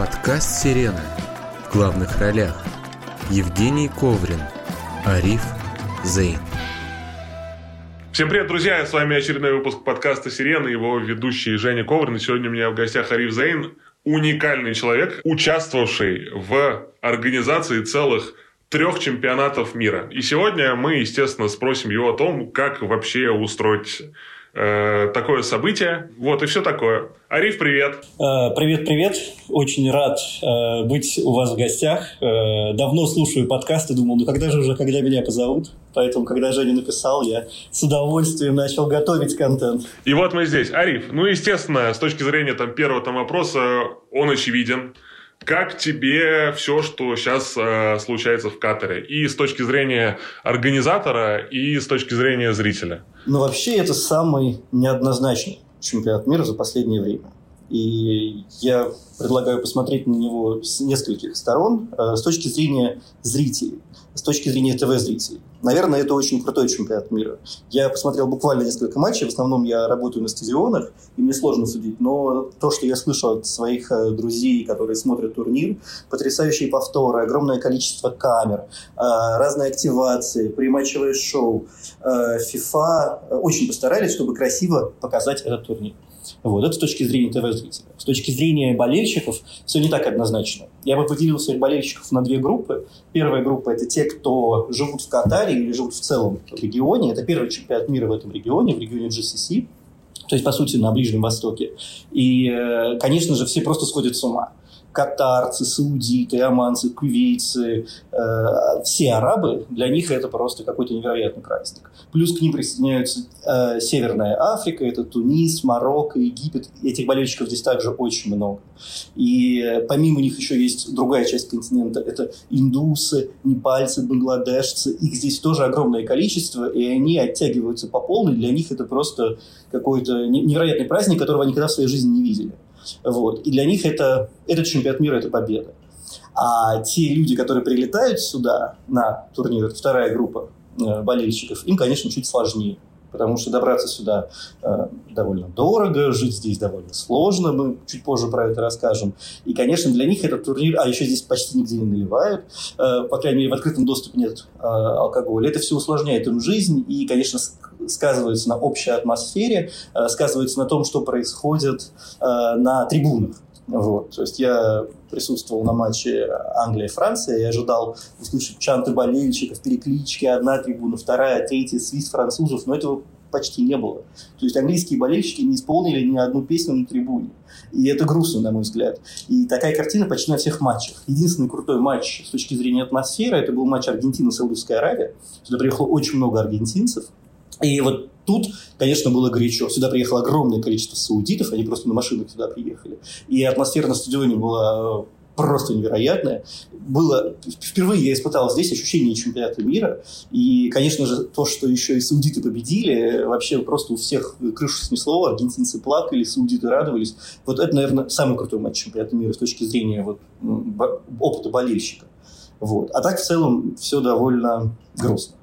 Подкаст «Сирена». В главных ролях Евгений Коврин, Ариф Зейн. Всем привет, друзья! С вами очередной выпуск подкаста «Сирена», его ведущий Женя Коврин. И сегодня у меня в гостях Ариф Зейн, уникальный человек, участвовавший в организации целых трех чемпионатов мира. И сегодня мы, естественно, спросим его о том, как вообще устроить э, такое событие. Вот и все такое. Ариф, привет. Э, Очень рад э, быть у вас в гостях. Э, давно слушаю подкасты, думал, ну когда же уже, когда меня позовут? Поэтому, когда Женя написал, я с удовольствием начал готовить контент. И вот мы здесь. Ариф, ну, естественно, с точки зрения там, первого там, вопроса, он очевиден. Как тебе все, что сейчас э, случается в Катаре? И с точки зрения организатора, и с точки зрения зрителя? Ну, вообще, это самый неоднозначный чемпионат мира за последнее время. И я предлагаю посмотреть на него с нескольких сторон. Э, с точки зрения зрителей, с точки зрения ТВ-зрителей. Наверное, это очень крутой чемпионат мира. Я посмотрел буквально несколько матчей. В основном я работаю на стадионах, и мне сложно судить. Но то, что я слышу от своих э, друзей, которые смотрят турнир, потрясающие повторы, огромное количество камер, э, разные активации, прематчевое шоу. FIFA очень постарались, чтобы красиво показать этот турнир. Вот, это с точки зрения ТВ-зрителя. С точки зрения болельщиков все не так однозначно. Я бы поделил своих болельщиков на две группы. Первая группа – это те, кто живут в Катаре или живут в целом регионе. Это первый чемпионат мира в этом регионе, в регионе GCC. То есть, по сути, на Ближнем Востоке. И, конечно же, все просто сходят с ума катарцы, саудиты, оманцы, кувейцы, э, все арабы, для них это просто какой-то невероятный праздник. Плюс к ним присоединяются э, Северная Африка, это Тунис, Марокко, Египет. Этих болельщиков здесь также очень много. И э, помимо них еще есть другая часть континента, это индусы, непальцы, бангладешцы. Их здесь тоже огромное количество, и они оттягиваются по полной. Для них это просто какой-то невероятный праздник, которого они никогда в своей жизни не видели. Вот. И для них это, этот чемпионат мира – это победа. А те люди, которые прилетают сюда на турнир, это вторая группа э, болельщиков, им, конечно, чуть сложнее. Потому что добраться сюда э, довольно дорого, жить здесь довольно сложно, мы чуть позже про это расскажем. И, конечно, для них этот турнир, а еще здесь почти нигде не наливают, э, по крайней мере, в открытом доступе нет э, алкоголя. Это все усложняет им жизнь и, конечно, сказывается на общей атмосфере, э, сказывается на том, что происходит э, на трибунах. Вот. То есть я присутствовал на матче Англия-Франция и ожидал услышать чанты болельщиков, переклички, одна трибуна, вторая, третья, свист французов, но этого почти не было. То есть английские болельщики не исполнили ни одну песню на трибуне. И это грустно, на мой взгляд. И такая картина почти на всех матчах. Единственный крутой матч с точки зрения атмосферы, это был матч Аргентина-Саудовская Аравия. Сюда приехало очень много аргентинцев. И вот тут, конечно, было горячо. Сюда приехало огромное количество саудитов, они просто на машинах сюда приехали. И атмосфера на стадионе была просто невероятная. Было, впервые я испытал здесь ощущение чемпионата мира. И, конечно же, то, что еще и саудиты победили, вообще просто у всех крышу снесло, аргентинцы плакали, саудиты радовались. Вот это, наверное, самый крутой матч чемпионата мира с точки зрения вот, опыта болельщика. Вот. А так, в целом, все довольно грустно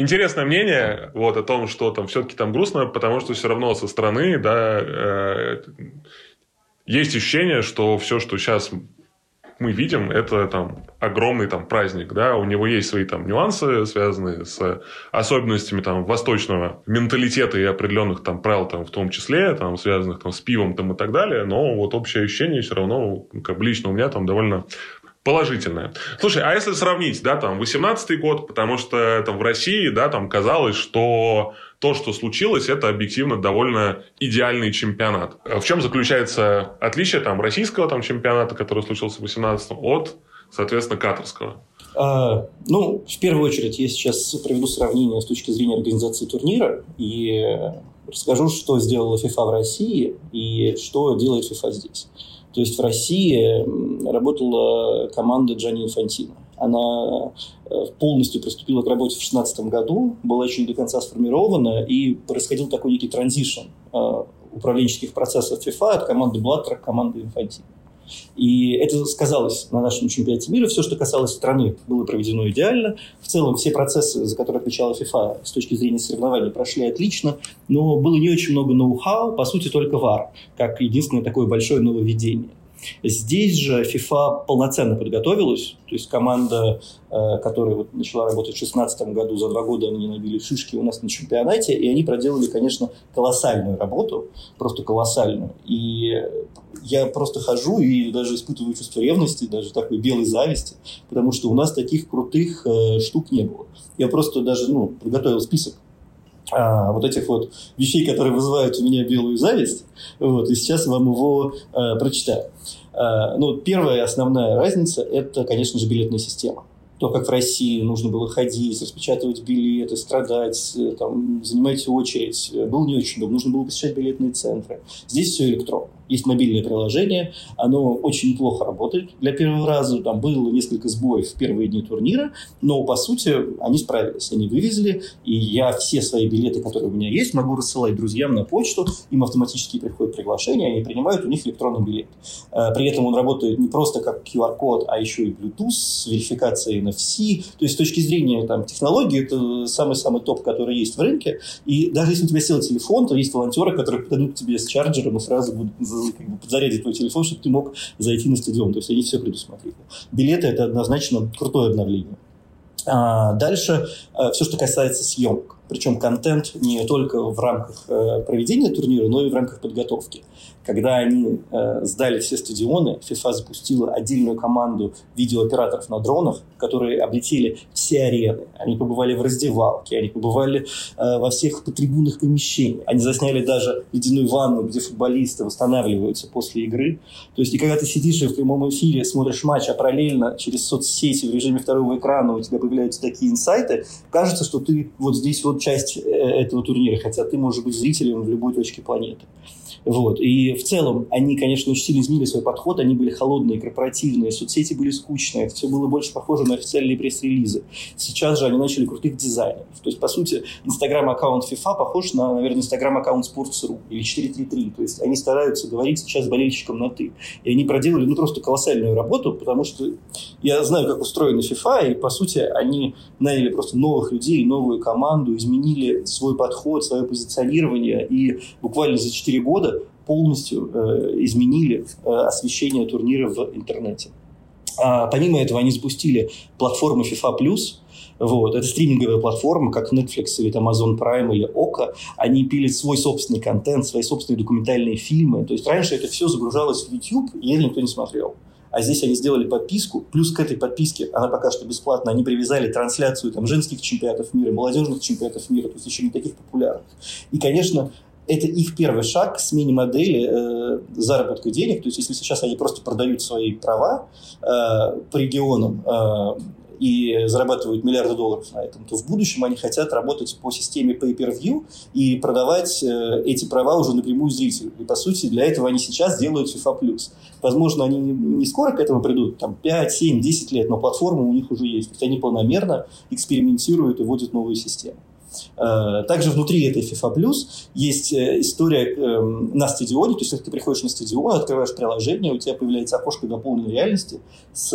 интересное мнение вот, о том, что там все-таки там грустно, потому что все равно со стороны, да, э, есть ощущение, что все, что сейчас мы видим, это там огромный там праздник, да, у него есть свои там нюансы, связанные с особенностями там восточного менталитета и определенных там правил там в том числе, там связанных там с пивом там и так далее, но вот общее ощущение все равно, ну, как бы лично у меня там довольно положительное. Слушай, а если сравнить, да, там, 18-й год, потому что там в России, да, там казалось, что то, что случилось, это объективно довольно идеальный чемпионат. В чем заключается отличие там российского там чемпионата, который случился в 18 от, соответственно, катарского? А, ну, в первую очередь, я сейчас приведу сравнение с точки зрения организации турнира и расскажу, что сделала FIFA в России и что делает FIFA здесь. То есть в России работала команда Джани Инфантино. Она э, полностью приступила к работе в 2016 году, была еще не до конца сформирована, и происходил такой некий транзишн э, управленческих процессов FIFA от команды Блаттера к команде Инфантино. И это сказалось на нашем чемпионате мира. Все, что касалось страны, было проведено идеально. В целом, все процессы, за которые отвечала ФИФА с точки зрения соревнований, прошли отлично. Но было не очень много ноу-хау, по сути, только ВАР, как единственное такое большое нововведение. Здесь же FIFA полноценно подготовилась, то есть команда, э, которая вот начала работать в 2016 году, за два года они набили шишки у нас на чемпионате, и они проделали, конечно, колоссальную работу, просто колоссальную. И я просто хожу и даже испытываю чувство ревности, даже такой белой зависти, потому что у нас таких крутых э, штук не было. Я просто даже ну, приготовил список а, вот этих вот вещей, которые вызывают у меня белую зависть. Вот, и сейчас вам его э, прочитаю. Э, ну, первая основная разница – это, конечно же, билетная система то, как в России нужно было ходить, распечатывать билеты, страдать, э, там, занимать очередь, э, было не очень удобно. Нужно было посещать билетные центры. Здесь все электронно. Есть мобильное приложение, оно очень плохо работает для первого раза. Там было несколько сбоев в первые дни турнира, но, по сути, они справились. Они вывезли, и я все свои билеты, которые у меня есть, могу рассылать друзьям на почту, им автоматически приходит приглашение, они принимают у них электронный билет. Э, при этом он работает не просто как QR-код, а еще и Bluetooth с верификацией NFC. То есть с точки зрения там, технологии это самый-самый топ, который есть в рынке. И даже если у тебя сел телефон, то есть волонтеры, которые подойдут к тебе с чарджером и сразу будут подзарядить твой телефон, чтобы ты мог зайти на стадион. То есть они все предусмотрели. Билеты – это однозначно крутое обновление. А дальше э, все, что касается съемок. Причем контент не только в рамках э, проведения турнира, но и в рамках подготовки. Когда они э, сдали все стадионы, FIFA запустила отдельную команду видеооператоров на дронах, которые облетели все арены. Они побывали в раздевалке, они побывали э, во всех трибунных помещениях. Они засняли даже ледяную ванну, где футболисты восстанавливаются после игры. То есть, и когда ты сидишь и в прямом эфире смотришь матч, а параллельно через соцсети в режиме второго экрана у тебя появляются такие инсайты, кажется, что ты вот здесь вот часть э, этого турнира, хотя ты можешь быть зрителем в любой точке планеты. Вот. И в целом они, конечно, очень сильно изменили свой подход. Они были холодные, корпоративные, соцсети были скучные. Это все было больше похоже на официальные пресс-релизы. Сейчас же они начали крутых дизайнеров. То есть, по сути, инстаграм-аккаунт FIFA похож на, наверное, инстаграм-аккаунт Sports.ru или 433. То есть, они стараются говорить сейчас с болельщиком на «ты». И они проделали, ну, просто колоссальную работу, потому что я знаю, как устроена FIFA, и, по сути, они наняли просто новых людей, новую команду, изменили свой подход, свое позиционирование, и буквально за 4 года полностью э, изменили э, освещение турнира в интернете. А, помимо этого, они запустили платформу FIFA+, вот. Это стриминговая платформа, как Netflix или Amazon Prime или Ока. Они пилят свой собственный контент, свои собственные документальные фильмы. То есть раньше это все загружалось в YouTube, и это никто не смотрел. А здесь они сделали подписку, плюс к этой подписке, она пока что бесплатна, они привязали трансляцию там, женских чемпионатов мира, молодежных чемпионатов мира, то есть еще не таких популярных. И, конечно, это их первый шаг к смене модели э, заработка денег. То есть, если сейчас они просто продают свои права э, по регионам э, и зарабатывают миллиарды долларов на этом, то в будущем они хотят работать по системе pay-per-view и продавать э, эти права уже напрямую зрителю. И, по сути, для этого они сейчас делают FIFA+. Возможно, они не скоро к этому придут, там 5, 7, 10 лет, но платформа у них уже есть. То есть они полномерно экспериментируют и вводят новые системы. Э, также внутри этой FIFA Plus есть э, история эм, на стадионе, то есть если ты приходишь на стадион, открываешь приложение, у тебя появляется окошко дополненной реальности с,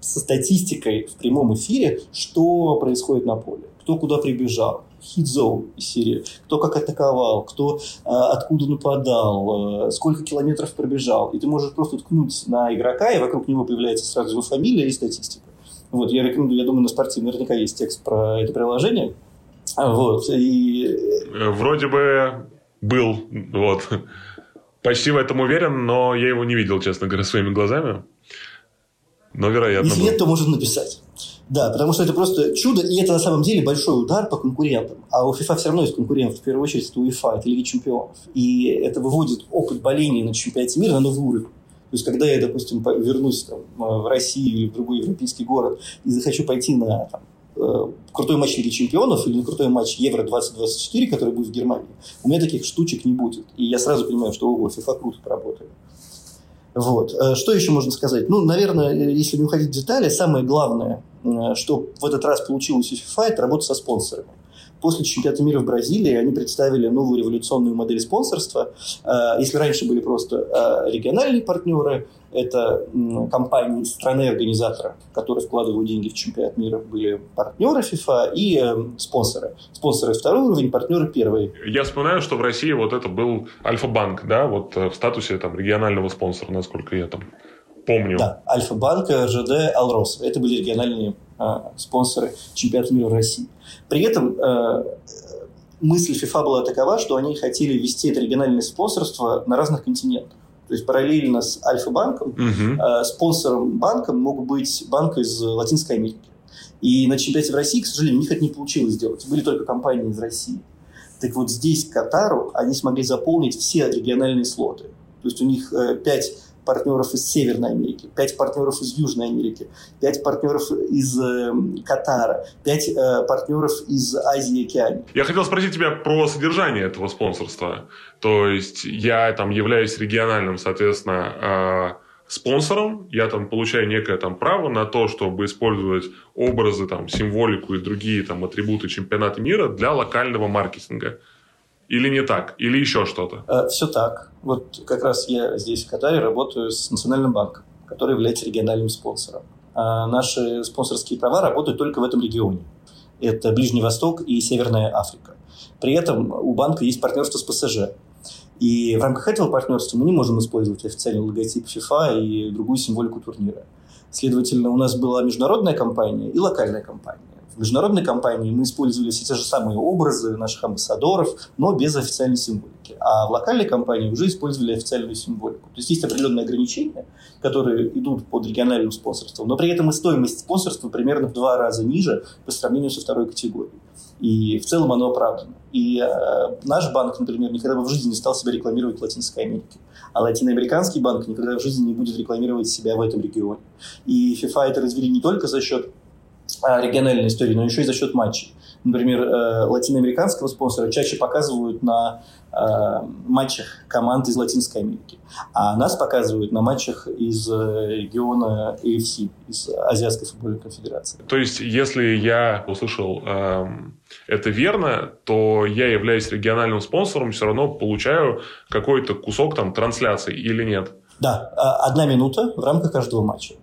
со статистикой в прямом эфире, что происходит на поле, кто куда прибежал, хит-зоун из серии, кто как атаковал, кто э, откуда нападал, э, сколько километров пробежал. И ты можешь просто ткнуть на игрока, и вокруг него появляется сразу его фамилия и статистика. Вот, я рекомендую, я думаю, на спортиве наверняка есть текст про это приложение. Вот, и... Э, вроде бы был, вот. Почти в этом уверен, но я его не видел, честно говоря, своими глазами. Но вероятно. Если был. нет, то можно написать. Да, потому что это просто чудо, и это на самом деле большой удар по конкурентам. А у FIFA все равно есть конкурент, в первую очередь, это УЕФА, это Лига Чемпионов. И это выводит опыт боления на чемпионате мира на новый уровень. То есть, когда я, допустим, вернусь там, в Россию или в другой европейский город и захочу пойти на там, крутой матч Лиги Чемпионов или крутой матч Евро-2024, который будет в Германии, у меня таких штучек не будет. И я сразу понимаю, что ого, FIFA круто поработали. Вот. Э, что еще можно сказать? Ну, наверное, если не уходить в детали, самое главное, э, что в этот раз получилось у FIFA, это работа со спонсорами. После чемпионата мира в Бразилии они представили новую революционную модель спонсорства. Э, если раньше были просто э, региональные партнеры, это компании страны-организатора, которые вкладывают деньги в чемпионат мира, были партнеры FIFA и э, спонсоры. Спонсоры второй уровень, партнеры первый. Я вспоминаю, что в России вот это был Альфа-банк, да, вот в статусе там регионального спонсора, насколько я там помню. Да, Альфа-банк, ЖД, Алрос. Это были региональные а, спонсоры чемпионата мира в России. При этом а, мысль ФИФА была такова, что они хотели вести это региональное спонсорство на разных континентах. То есть параллельно с Альфа-банком, угу. э, спонсором банка мог быть банк из Латинской Америки. И на чемпионате в России, к сожалению, у них это не получилось сделать. Были только компании из России. Так вот здесь, Катару, они смогли заполнить все региональные слоты. То есть у них э, пять партнеров из Северной Америки, 5 партнеров из Южной Америки, 5 партнеров из э, Катара, 5 э, партнеров из Азии и Океании. Я хотел спросить тебя про содержание этого спонсорства. То есть я там являюсь региональным, соответственно, э, спонсором, я там получаю некое там право на то, чтобы использовать образы, там, символику и другие там атрибуты чемпионата мира для локального маркетинга. Или не так? Или еще что-то? Э, все так. Вот как раз я здесь, в Катаре, работаю с Национальным банком, который является региональным спонсором. А наши спонсорские права работают только в этом регионе. Это Ближний Восток и Северная Африка. При этом у банка есть партнерство с ПСЖ. И в рамках этого партнерства мы не можем использовать официальный логотип FIFA и другую символику турнира. Следовательно, у нас была международная компания и локальная компания. Международной компании мы использовали все те же самые образы наших амбассадоров, но без официальной символики. А в локальной компании уже использовали официальную символику. То есть есть определенные ограничения, которые идут под региональным спонсорством, но при этом и стоимость спонсорства примерно в два раза ниже по сравнению со второй категорией. И в целом оно оправдано. И э, наш банк, например, никогда бы в жизни не стал себя рекламировать в Латинской Америке. А латиноамериканский банк никогда в жизни не будет рекламировать себя в этом регионе. И FIFA это развели не только за счет региональной истории, но еще и за счет матчей. Например, э, латиноамериканского спонсора чаще показывают на э, матчах команд из Латинской Америки, а нас показывают на матчах из э, региона AFC, из Азиатской футбольной конфедерации. То есть, если я услышал э, это верно, то я являюсь региональным спонсором, все равно получаю какой-то кусок там трансляции или нет? Да, а, одна минута в рамках каждого матча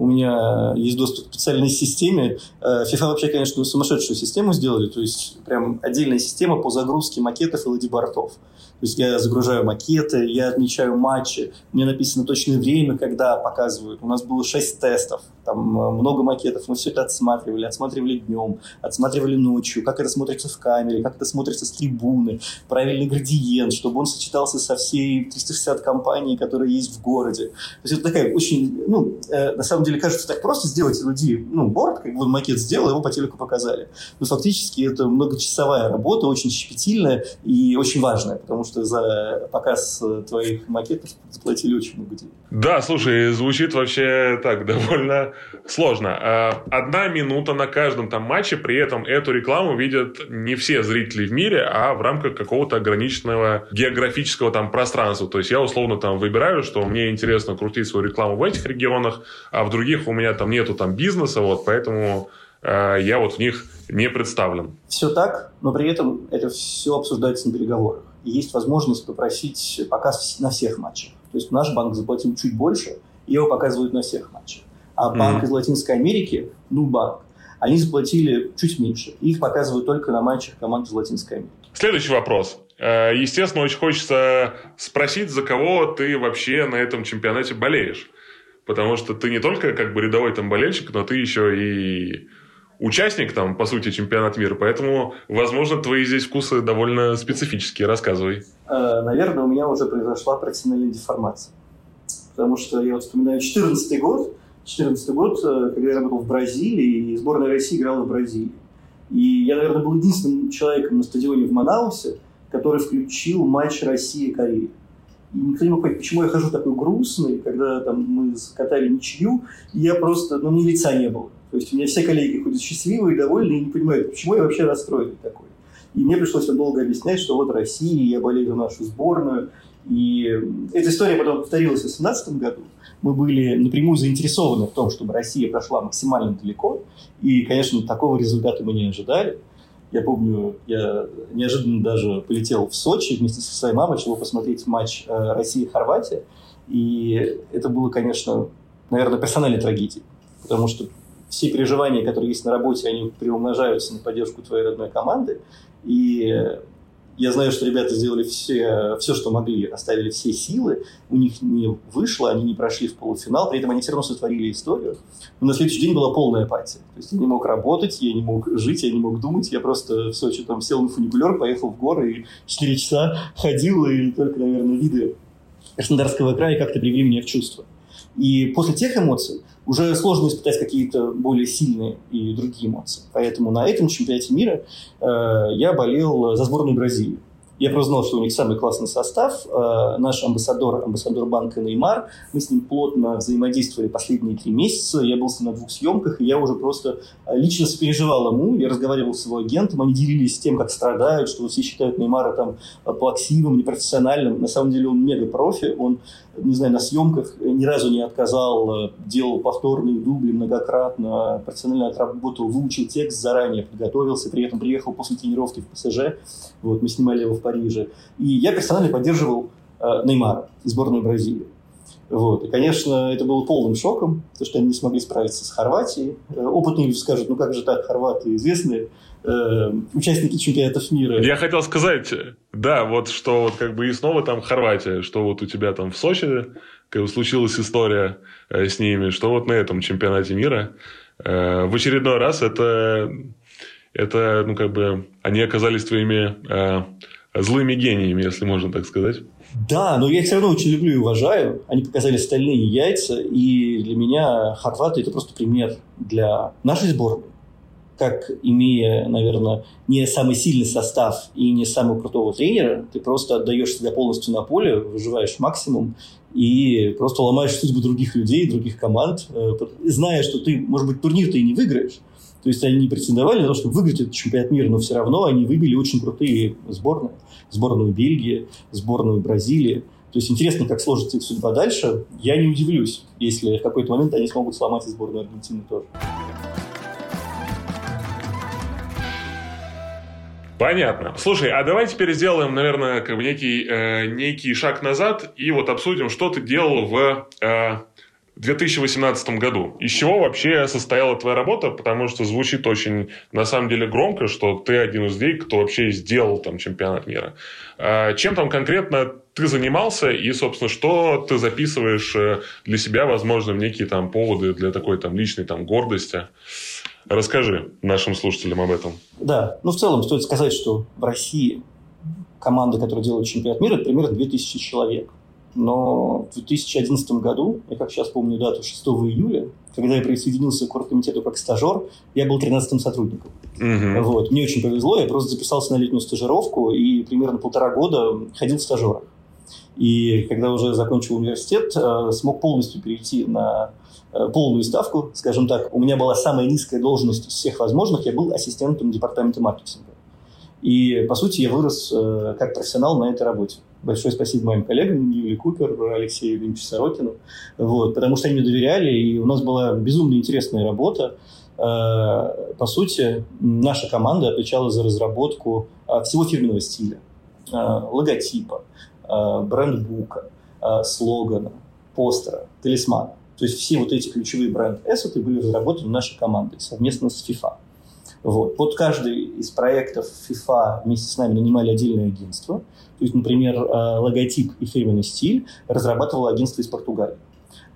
у меня есть доступ к специальной системе. Э, FIFA вообще, конечно, сумасшедшую систему сделали, то есть прям отдельная система по загрузке макетов и ладибортов. То есть я загружаю макеты, я отмечаю матчи, мне написано точное время, когда показывают. У нас было шесть тестов, там э, много макетов, мы все это отсматривали, отсматривали днем, отсматривали ночью, как это смотрится в камере, как это смотрится с трибуны, правильный градиент, чтобы он сочетался со всей 360 компаний, которые есть в городе. То есть это такая очень, ну, э, на самом деле кажется так просто сделать люди, ну, борт, как бы макет сделал, его по телеку показали. Но фактически это многочасовая работа, очень щепетильная и очень важная, потому что что за показ твоих макетов заплатили очень много денег. Да, слушай, звучит вообще так довольно сложно. А, одна минута на каждом там матче, при этом эту рекламу видят не все зрители в мире, а в рамках какого-то ограниченного географического там пространства. То есть я условно там выбираю, что мне интересно крутить свою рекламу в этих регионах, а в других у меня там нету там бизнеса, вот поэтому э, я вот в них не представлен. Все так, но при этом это все обсуждается на переговорах и есть возможность попросить показ на всех матчах. То есть наш банк заплатил чуть больше, и его показывают на всех матчах. А банк mm-hmm. из Латинской Америки, ну банк, они заплатили чуть меньше. Их показывают только на матчах команд из Латинской Америки. Следующий вопрос. Э, естественно, очень хочется спросить, за кого ты вообще на этом чемпионате болеешь. Потому что ты не только как бы рядовой там болельщик, но ты еще и участник, там, по сути, чемпионат мира, поэтому, возможно, твои здесь вкусы довольно специфические. Рассказывай. Э, наверное, у меня уже произошла профессиональная деформация. Потому что я вот вспоминаю 14 год, 14 год, э, когда я работал в Бразилии, и сборная России играла в Бразилии. И я, наверное, был единственным человеком на стадионе в Манаусе, который включил матч России-Корея. И никто не мог понять, почему я хожу такой грустный, когда там мы закатали ничью, и я просто, ну, мне лица не было. То есть у меня все коллеги ходят счастливые, довольны и не понимают, почему я вообще расстроенный такой. И мне пришлось долго объяснять, что вот Россия, я болею за нашу сборную. И эта история потом повторилась в 2018 году. Мы были напрямую заинтересованы в том, чтобы Россия прошла максимально далеко. И, конечно, такого результата мы не ожидали. Я помню, я неожиданно даже полетел в Сочи вместе со своей мамой, чтобы посмотреть матч э, России-Хорватия. И это было, конечно, наверное, персональной трагедией. Потому что все переживания, которые есть на работе, они приумножаются на поддержку твоей родной команды. И я знаю, что ребята сделали все, все, что могли, оставили все силы, у них не вышло, они не прошли в полуфинал, при этом они все равно сотворили историю. Но на следующий день была полная апатия. То есть я не мог работать, я не мог жить, я не мог думать, я просто в Сочи там сел на фуникулер, поехал в горы и 4 часа ходил, и только, наверное, виды Краснодарского края как-то привели меня в чувство. И после тех эмоций уже сложно испытать какие-то более сильные и другие эмоции. Поэтому на этом чемпионате мира э, я болел за сборную Бразилии. Я просто знал, что у них самый классный состав. Э, наш амбассадор, амбассадор банка Неймар, мы с ним плотно взаимодействовали последние три месяца. Я был с ним на двух съемках, и я уже просто э, лично сопереживал ему. Я разговаривал с его агентом, они делились тем, как страдают, что все считают Неймара там э, плаксивым, непрофессиональным. На самом деле он мега-профи, он не знаю, на съемках ни разу не отказал, делал повторные дубли многократно, профессионально отработал, выучил текст заранее, подготовился, при этом приехал после тренировки в ПСЖ. Вот, мы снимали его в Париже. И я персонально поддерживал э, Неймара, сборную Бразилии. Вот. И, конечно, это было полным шоком, то, что они не смогли справиться с Хорватией. Э, опытные люди скажут, ну как же так, хорваты известные э, участники чемпионатов мира. Я хотел сказать, да, вот что вот как бы и снова там Хорватия, что вот у тебя там в Сочи как бы случилась история э, с ними, что вот на этом чемпионате мира э, в очередной раз это, это, ну как бы, они оказались твоими э, злыми гениями, если можно так сказать. Да, но я их все равно очень люблю и уважаю. Они показали стальные яйца, и для меня хорваты – это просто пример для нашей сборной. Как имея, наверное, не самый сильный состав и не самого крутого тренера, ты просто отдаешь себя полностью на поле, выживаешь максимум и просто ломаешь судьбу других людей, других команд, э, зная, что ты, может быть, турнир ты и не выиграешь, то есть они не претендовали на то, чтобы выиграть этот чемпионат мира, но все равно они выбили очень крутые сборные. Сборную Бельгии, сборную Бразилии. То есть интересно, как сложится их судьба дальше. Я не удивлюсь, если в какой-то момент они смогут сломать и сборную Аргентины тоже. Понятно. Слушай, а давай теперь сделаем, наверное, как бы некий, э, некий шаг назад и вот обсудим, что ты делал в э, 2018 году. Из чего вообще состояла твоя работа? Потому что звучит очень, на самом деле, громко, что ты один из людей, кто вообще сделал там чемпионат мира. А чем там конкретно ты занимался и, собственно, что ты записываешь э, для себя, возможно, некие там поводы для такой там личной там гордости? Расскажи нашим слушателям об этом. Да, ну в целом стоит сказать, что в России команда, которая делает чемпионат мира, это примерно 2000 человек. Но в 2011 году, я как сейчас помню дату, 6 июля, когда я присоединился к оргкомитету как стажер, я был 13-м сотрудником. Угу. Вот. Мне очень повезло, я просто записался на летнюю стажировку и примерно полтора года ходил в стажерах. И когда уже закончил университет, э, смог полностью перейти на э, полную ставку, скажем так. У меня была самая низкая должность из всех возможных, я был ассистентом департамента маркетинга. И, по сути, я вырос э, как профессионал на этой работе. Большое спасибо моим коллегам, Юлии Купер, Алексею Ильичу Сорокину, вот, потому что они мне доверяли, и у нас была безумно интересная работа. Э, по сути, наша команда отвечала за разработку э, всего фирменного стиля, э, логотипа, брендбука, слогана, постера, талисмана. То есть все вот эти ключевые бренд-эссеты были разработаны нашей командой совместно с FIFA. Вот. Под каждый из проектов FIFA вместе с нами нанимали отдельное агентство. То есть, например, э, логотип и фирменный стиль разрабатывало агентство из Португалии.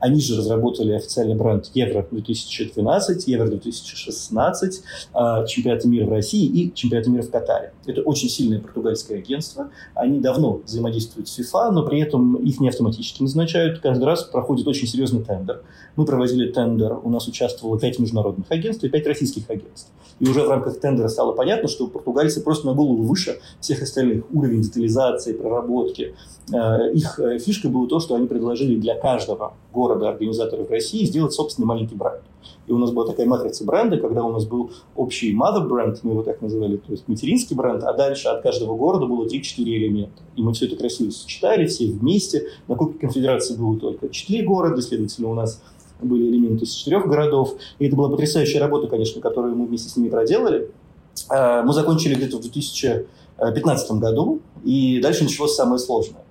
Они же разработали официальный бренд Евро-2012, Евро-2016, а, чемпионаты мира в России и чемпионаты мира в Катаре. Это очень сильное португальское агентство. Они давно взаимодействуют с FIFA, но при этом их не автоматически назначают. Каждый раз проходит очень серьезный тендер. Мы проводили тендер, у нас участвовало пять международных агентств и пять российских агентств. И уже в рамках тендера стало понятно, что португальцы просто на голову выше всех остальных. Уровень детализации, проработки. Э, их э, фишкой было то, что они предложили для каждого города организаторов России сделать собственный маленький бренд. И у нас была такая матрица бренда, когда у нас был общий mother бренд, мы его так называли, то есть материнский бренд, а дальше от каждого города было 3-4 элемента. И мы все это красиво сочетали, все вместе. На Кубке Конфедерации было только 4 города, следовательно, у нас были элементы из четырех городов. И это была потрясающая работа, конечно, которую мы вместе с ними проделали. Э, мы закончили где-то в 2015 году, и дальше началось самое сложное.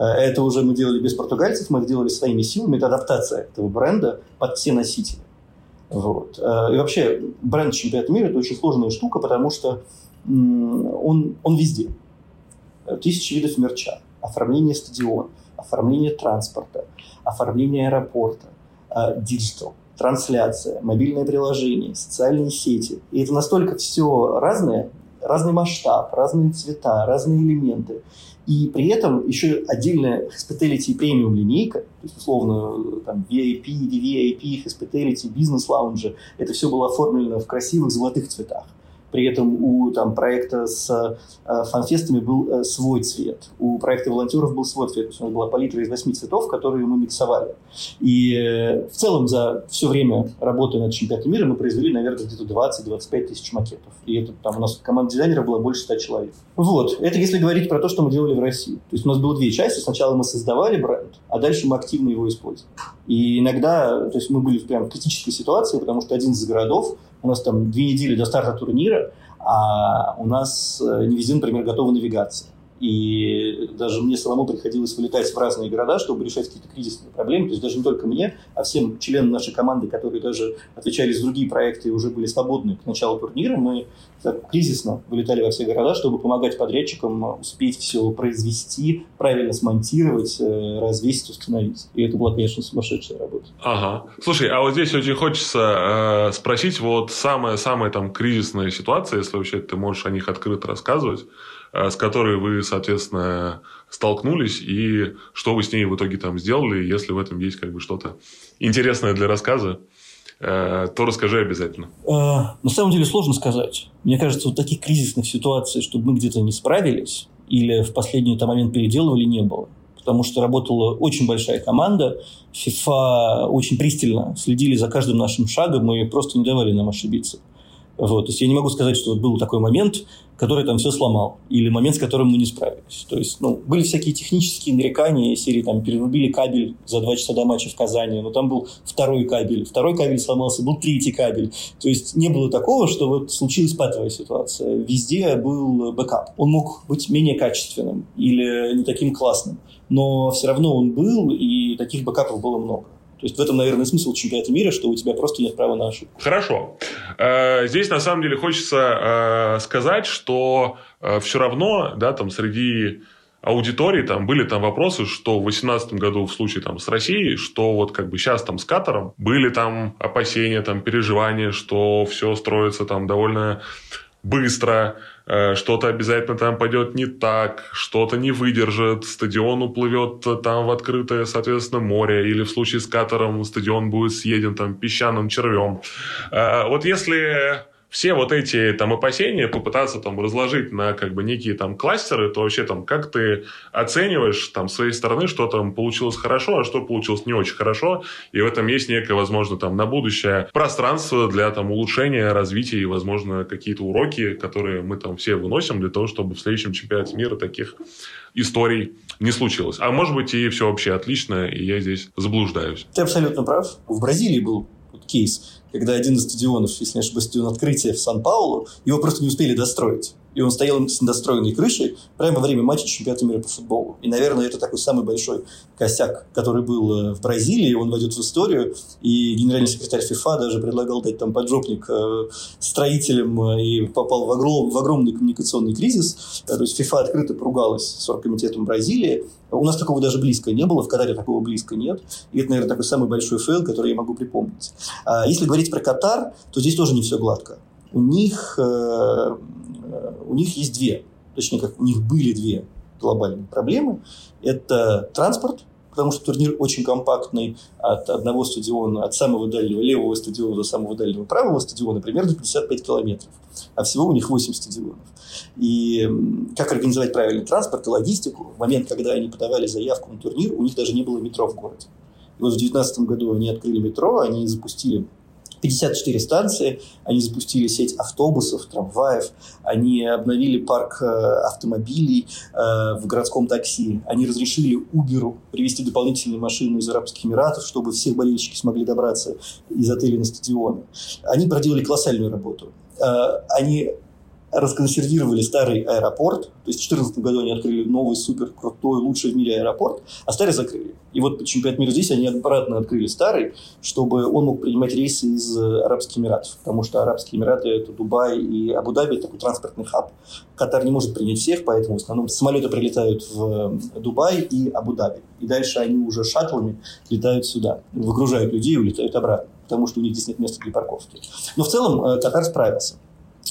Э, это уже мы делали без португальцев, мы это делали своими силами. Это адаптация этого бренда под все носители. Вот. И вообще бренд чемпионат мира – это очень сложная штука, потому что он, он везде. Тысячи видов мерча, оформление стадиона, оформление транспорта, оформление аэропорта, digital, трансляция, мобильное приложение, социальные сети. И это настолько все разное, разный масштаб, разные цвета, разные элементы. И при этом еще отдельная hospitality премиум линейка, то есть, условно, там, VIP, VVIP, hospitality, бизнес-лаунжи, это все было оформлено в красивых золотых цветах. При этом у там, проекта с э, фанфестами был э, свой цвет. У проекта волонтеров был свой цвет. То есть у нас была палитра из восьми цветов, которые мы миксовали. И э, в целом за все время работы над чемпионатом мира мы произвели, наверное, где-то 20-25 тысяч макетов. И это там у нас команда дизайнеров была больше 100 человек. Вот. Это если говорить про то, что мы делали в России. То есть у нас было две части. Сначала мы создавали бренд, а дальше мы активно его использовали. И иногда, то есть мы были прям в критической ситуации, потому что один из городов у нас там две недели до старта турнира, а у нас э, не везде, например, готова навигация. И даже мне самому приходилось вылетать в разные города, чтобы решать какие-то кризисные проблемы. То есть даже не только мне, а всем членам нашей команды, которые даже отвечали за другие проекты и уже были свободны к началу турнира, мы так, кризисно вылетали во все города, чтобы помогать подрядчикам успеть все произвести, правильно смонтировать, э, развесить, установить. И это была, конечно, сумасшедшая работа. Ага. Слушай, а вот здесь очень хочется э, спросить, вот самая-самая там кризисная ситуация, если вообще ты можешь о них открыто рассказывать, с которой вы, соответственно, столкнулись, и что вы с ней в итоге там сделали, если в этом есть как бы что-то интересное для рассказа, э, то расскажи обязательно. Э, на самом деле сложно сказать. Мне кажется, вот таких кризисных ситуаций, чтобы мы где-то не справились или в последний -то момент переделывали, не было. Потому что работала очень большая команда, FIFA очень пристально следили за каждым нашим шагом и просто не давали нам ошибиться. Вот. То есть я не могу сказать, что вот был такой момент, который там все сломал, или момент, с которым мы не справились. То есть, ну, были всякие технические нарекания, серии там перерубили кабель за два часа до матча в Казани, но там был второй кабель, второй кабель сломался, был третий кабель. То есть не было такого, что вот случилась патовая ситуация. Везде был бэкап. Он мог быть менее качественным или не таким классным, но все равно он был, и таких бэкапов было много. То есть в этом, наверное, смысл чемпионата мира, что у тебя просто нет права на ошибку. Хорошо. Э, здесь на самом деле хочется э, сказать, что э, все равно, да, там среди аудитории там были там вопросы, что в 2018 году в случае там с Россией, что вот как бы сейчас там с Катаром были там опасения, там переживания, что все строится там довольно быстро, что-то обязательно там пойдет не так, что-то не выдержит, стадион уплывет там в открытое, соответственно, море, или в случае с катером стадион будет съеден там песчаным червем. Э, вот если все вот эти там опасения попытаться там разложить на как бы некие там кластеры, то вообще там как ты оцениваешь там с своей стороны, что там получилось хорошо, а что получилось не очень хорошо, и в этом есть некое, возможно, там на будущее пространство для там улучшения, развития и, возможно, какие-то уроки, которые мы там все выносим для того, чтобы в следующем чемпионате мира таких историй не случилось. А может быть и все вообще отлично, и я здесь заблуждаюсь. Ты абсолютно прав. В Бразилии был кейс когда один из стадионов, если не ошибаюсь, стадион открытия в Сан-Паулу, его просто не успели достроить и он стоял с недостроенной крышей прямо во время матча чемпионата мира по футболу. И, наверное, это такой самый большой косяк, который был э, в Бразилии, он войдет в историю, и генеральный секретарь ФИФА даже предлагал дать там поджопник э, строителям э, и попал в, огром, в огромный коммуникационный кризис. То есть ФИФА открыто поругалась с оргкомитетом Бразилии. У нас такого даже близко не было, в Катаре такого близко нет. И это, наверное, такой самый большой фейл, который я могу припомнить. А если говорить про Катар, то здесь тоже не все гладко. У них у них есть две, точнее, как у них были две глобальные проблемы. Это транспорт, потому что турнир очень компактный от одного стадиона, от самого дальнего левого стадиона до самого дальнего правого стадиона примерно 55 километров. А всего у них 8 стадионов. И как организовать правильный транспорт и логистику, в момент, когда они подавали заявку на турнир, у них даже не было метро в городе. И вот в 2019 году они открыли метро, они запустили 54 станции, они запустили сеть автобусов, трамваев, они обновили парк э, автомобилей э, в городском такси, они разрешили Uber привезти дополнительные машины из Арабских Эмиратов, чтобы все болельщики смогли добраться из отеля на стадионы. Они проделали колоссальную работу. Э, они расконсервировали старый аэропорт, то есть в 2014 году они открыли новый супер крутой, лучший в мире аэропорт, а старый закрыли. И вот чемпионат мира здесь они обратно открыли старый, чтобы он мог принимать рейсы из Арабских Эмиратов, потому что Арабские Эмираты – это Дубай и Абу-Даби, такой транспортный хаб. Катар не может принять всех, поэтому в основном самолеты прилетают в Дубай и Абу-Даби. И дальше они уже шаттлами летают сюда, выгружают людей и улетают обратно, потому что у них здесь нет места для парковки. Но в целом э, Катар справился.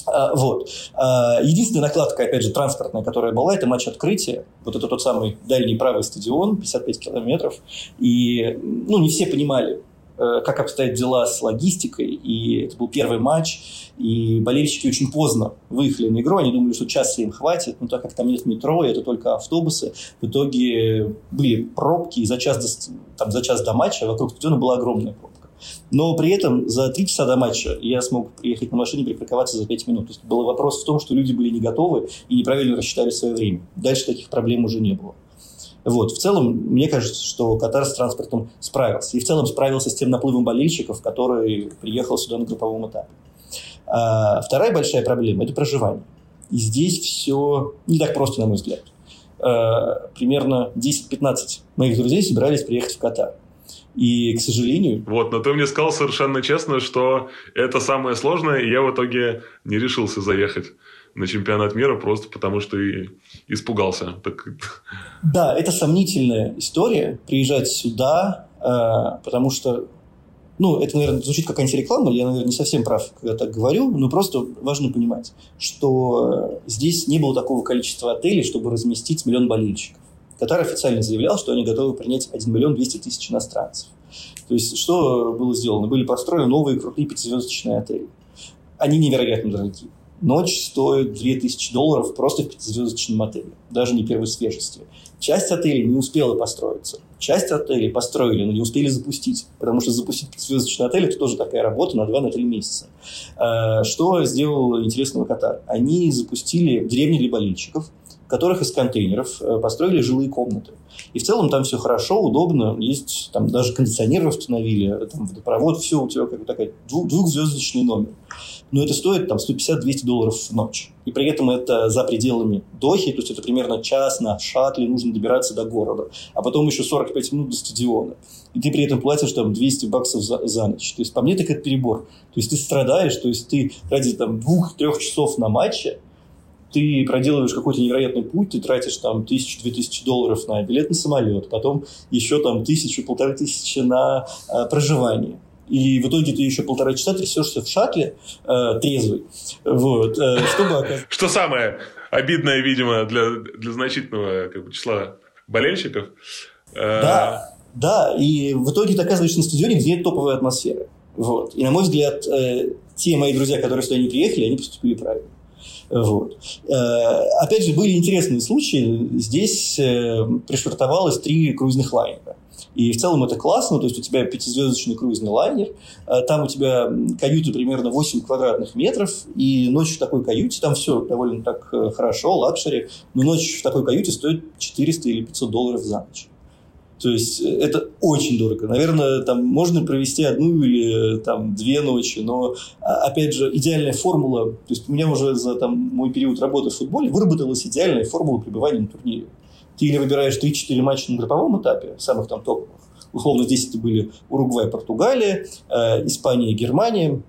А, вот. А, единственная накладка, опять же, транспортная, которая была, это матч открытия. Вот это тот самый дальний правый стадион, 55 километров. И ну, не все понимали, э, как обстоят дела с логистикой. И это был первый матч. И болельщики очень поздно выехали на игру. Они думали, что часа им хватит. Но так как там нет метро, и это только автобусы, в итоге были пробки. И за час до, там, за час до матча вокруг стадиона была огромная пробка. Но при этом за три часа до матча я смог приехать на машине, припарковаться за пять минут. То есть был вопрос в том, что люди были не готовы и неправильно рассчитали свое время. Дальше таких проблем уже не было. Вот. В целом, мне кажется, что Катар с транспортом справился. И в целом справился с тем наплывом болельщиков, который приехал сюда на групповом этапе. А вторая большая проблема – это проживание. И здесь все не так просто, на мой взгляд. А, примерно 10-15 моих друзей собирались приехать в Катар. И, к сожалению... Вот, но ты мне сказал совершенно честно, что это самое сложное, и я в итоге не решился заехать на чемпионат мира просто потому, что и испугался. Так... Да, это сомнительная история, приезжать сюда, э, потому что ну, это, наверное, звучит как антиреклама, я, наверное, не совсем прав, когда так говорю, но просто важно понимать, что здесь не было такого количества отелей, чтобы разместить миллион болельщиков. Катар официально заявлял, что они готовы принять 1 миллион 200 тысяч иностранцев. То есть, что было сделано? Были построены новые крутые пятизвездочные отели. Они невероятно дорогие. Ночь стоит 2000 долларов просто в пятизвездочном отеле, даже не первой свежести. Часть отелей не успела построиться. Часть отелей построили, но не успели запустить. Потому что запустить пятизвездочный отель – это тоже такая работа на 2-3 месяца. Э, что сделал интересного Катар? Они запустили деревни для болельщиков, которых из контейнеров э, построили жилые комнаты. И в целом там все хорошо, удобно, есть там даже кондиционеры установили, там водопровод, все у тебя как бы двух, двухзвездочный номер. Но это стоит там 150-200 долларов в ночь. И при этом это за пределами Дохи, то есть это примерно час на шаттле нужно добираться до города, а потом еще 45 минут до стадиона. И ты при этом платишь там 200 баксов за, за ночь. То есть по мне так это перебор. То есть ты страдаешь, то есть ты ради там двух-трех часов на матче ты проделываешь какой-то невероятный путь, ты тратишь там тысячу-две тысячи долларов на билет на самолет, потом еще там тысячу-полторы тысячи на э, проживание. И в итоге ты еще полтора часа трясешься в шатле э, трезвый. Вот, э, чтобы Что самое обидное, видимо, для, для значительного как бы, числа болельщиков. Э... Да, да. И в итоге ты оказываешься на стадионе, где нет топовой атмосферы. Вот. И, на мой взгляд, э, те мои друзья, которые сюда не приехали, они поступили правильно. Вот. Э, опять же, были интересные случаи. Здесь э, пришвартовалось три круизных лайнера. И в целом это классно, то есть у тебя пятизвездочный круизный лайнер, э, там у тебя каюта примерно 8 квадратных метров, и ночью в такой каюте, там все довольно так хорошо, luxury, но ночь в такой каюте стоит 400 или 500 долларов за ночь. То есть э, это очень дорого. Наверное, там можно провести одну или э, там две ночи, но а, опять же идеальная формула. То есть у меня уже за там мой период работы в футболе выработалась идеальная формула пребывания на турнире. Ты или выбираешь 3-4 матча на групповом этапе, самых там топовых. Условно здесь это были Уругвай, Португалия, э, Испания, Германия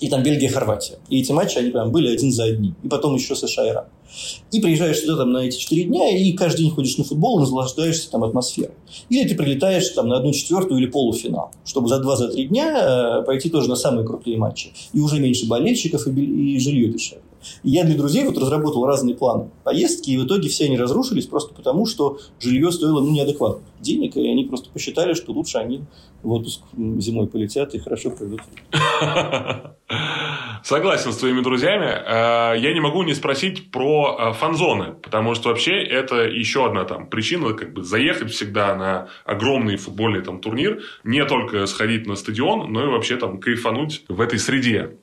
и там Бельгия, Хорватия. И эти матчи, они прям были один за одним. И потом еще США, Иран. И приезжаешь сюда там, на эти четыре дня, и каждый день ходишь на футбол и наслаждаешься там атмосферой. Или ты прилетаешь там, на одну четвертую или полуфинал, чтобы за два-за три дня э, пойти тоже на самые крутые матчи. И уже меньше болельщиков, и, и жилье дешевле. И я для друзей вот разработал разные планы поездки, и в итоге все они разрушились просто потому, что жилье стоило ну, неадекватно денег, и они просто посчитали, что лучше они в отпуск зимой полетят и хорошо проведут. Согласен с твоими друзьями. Э, я не могу не спросить про э, фан-зоны, потому что вообще это еще одна там причина как бы заехать всегда на огромный футбольный там турнир, не только сходить на стадион, но и вообще там кайфануть в этой среде.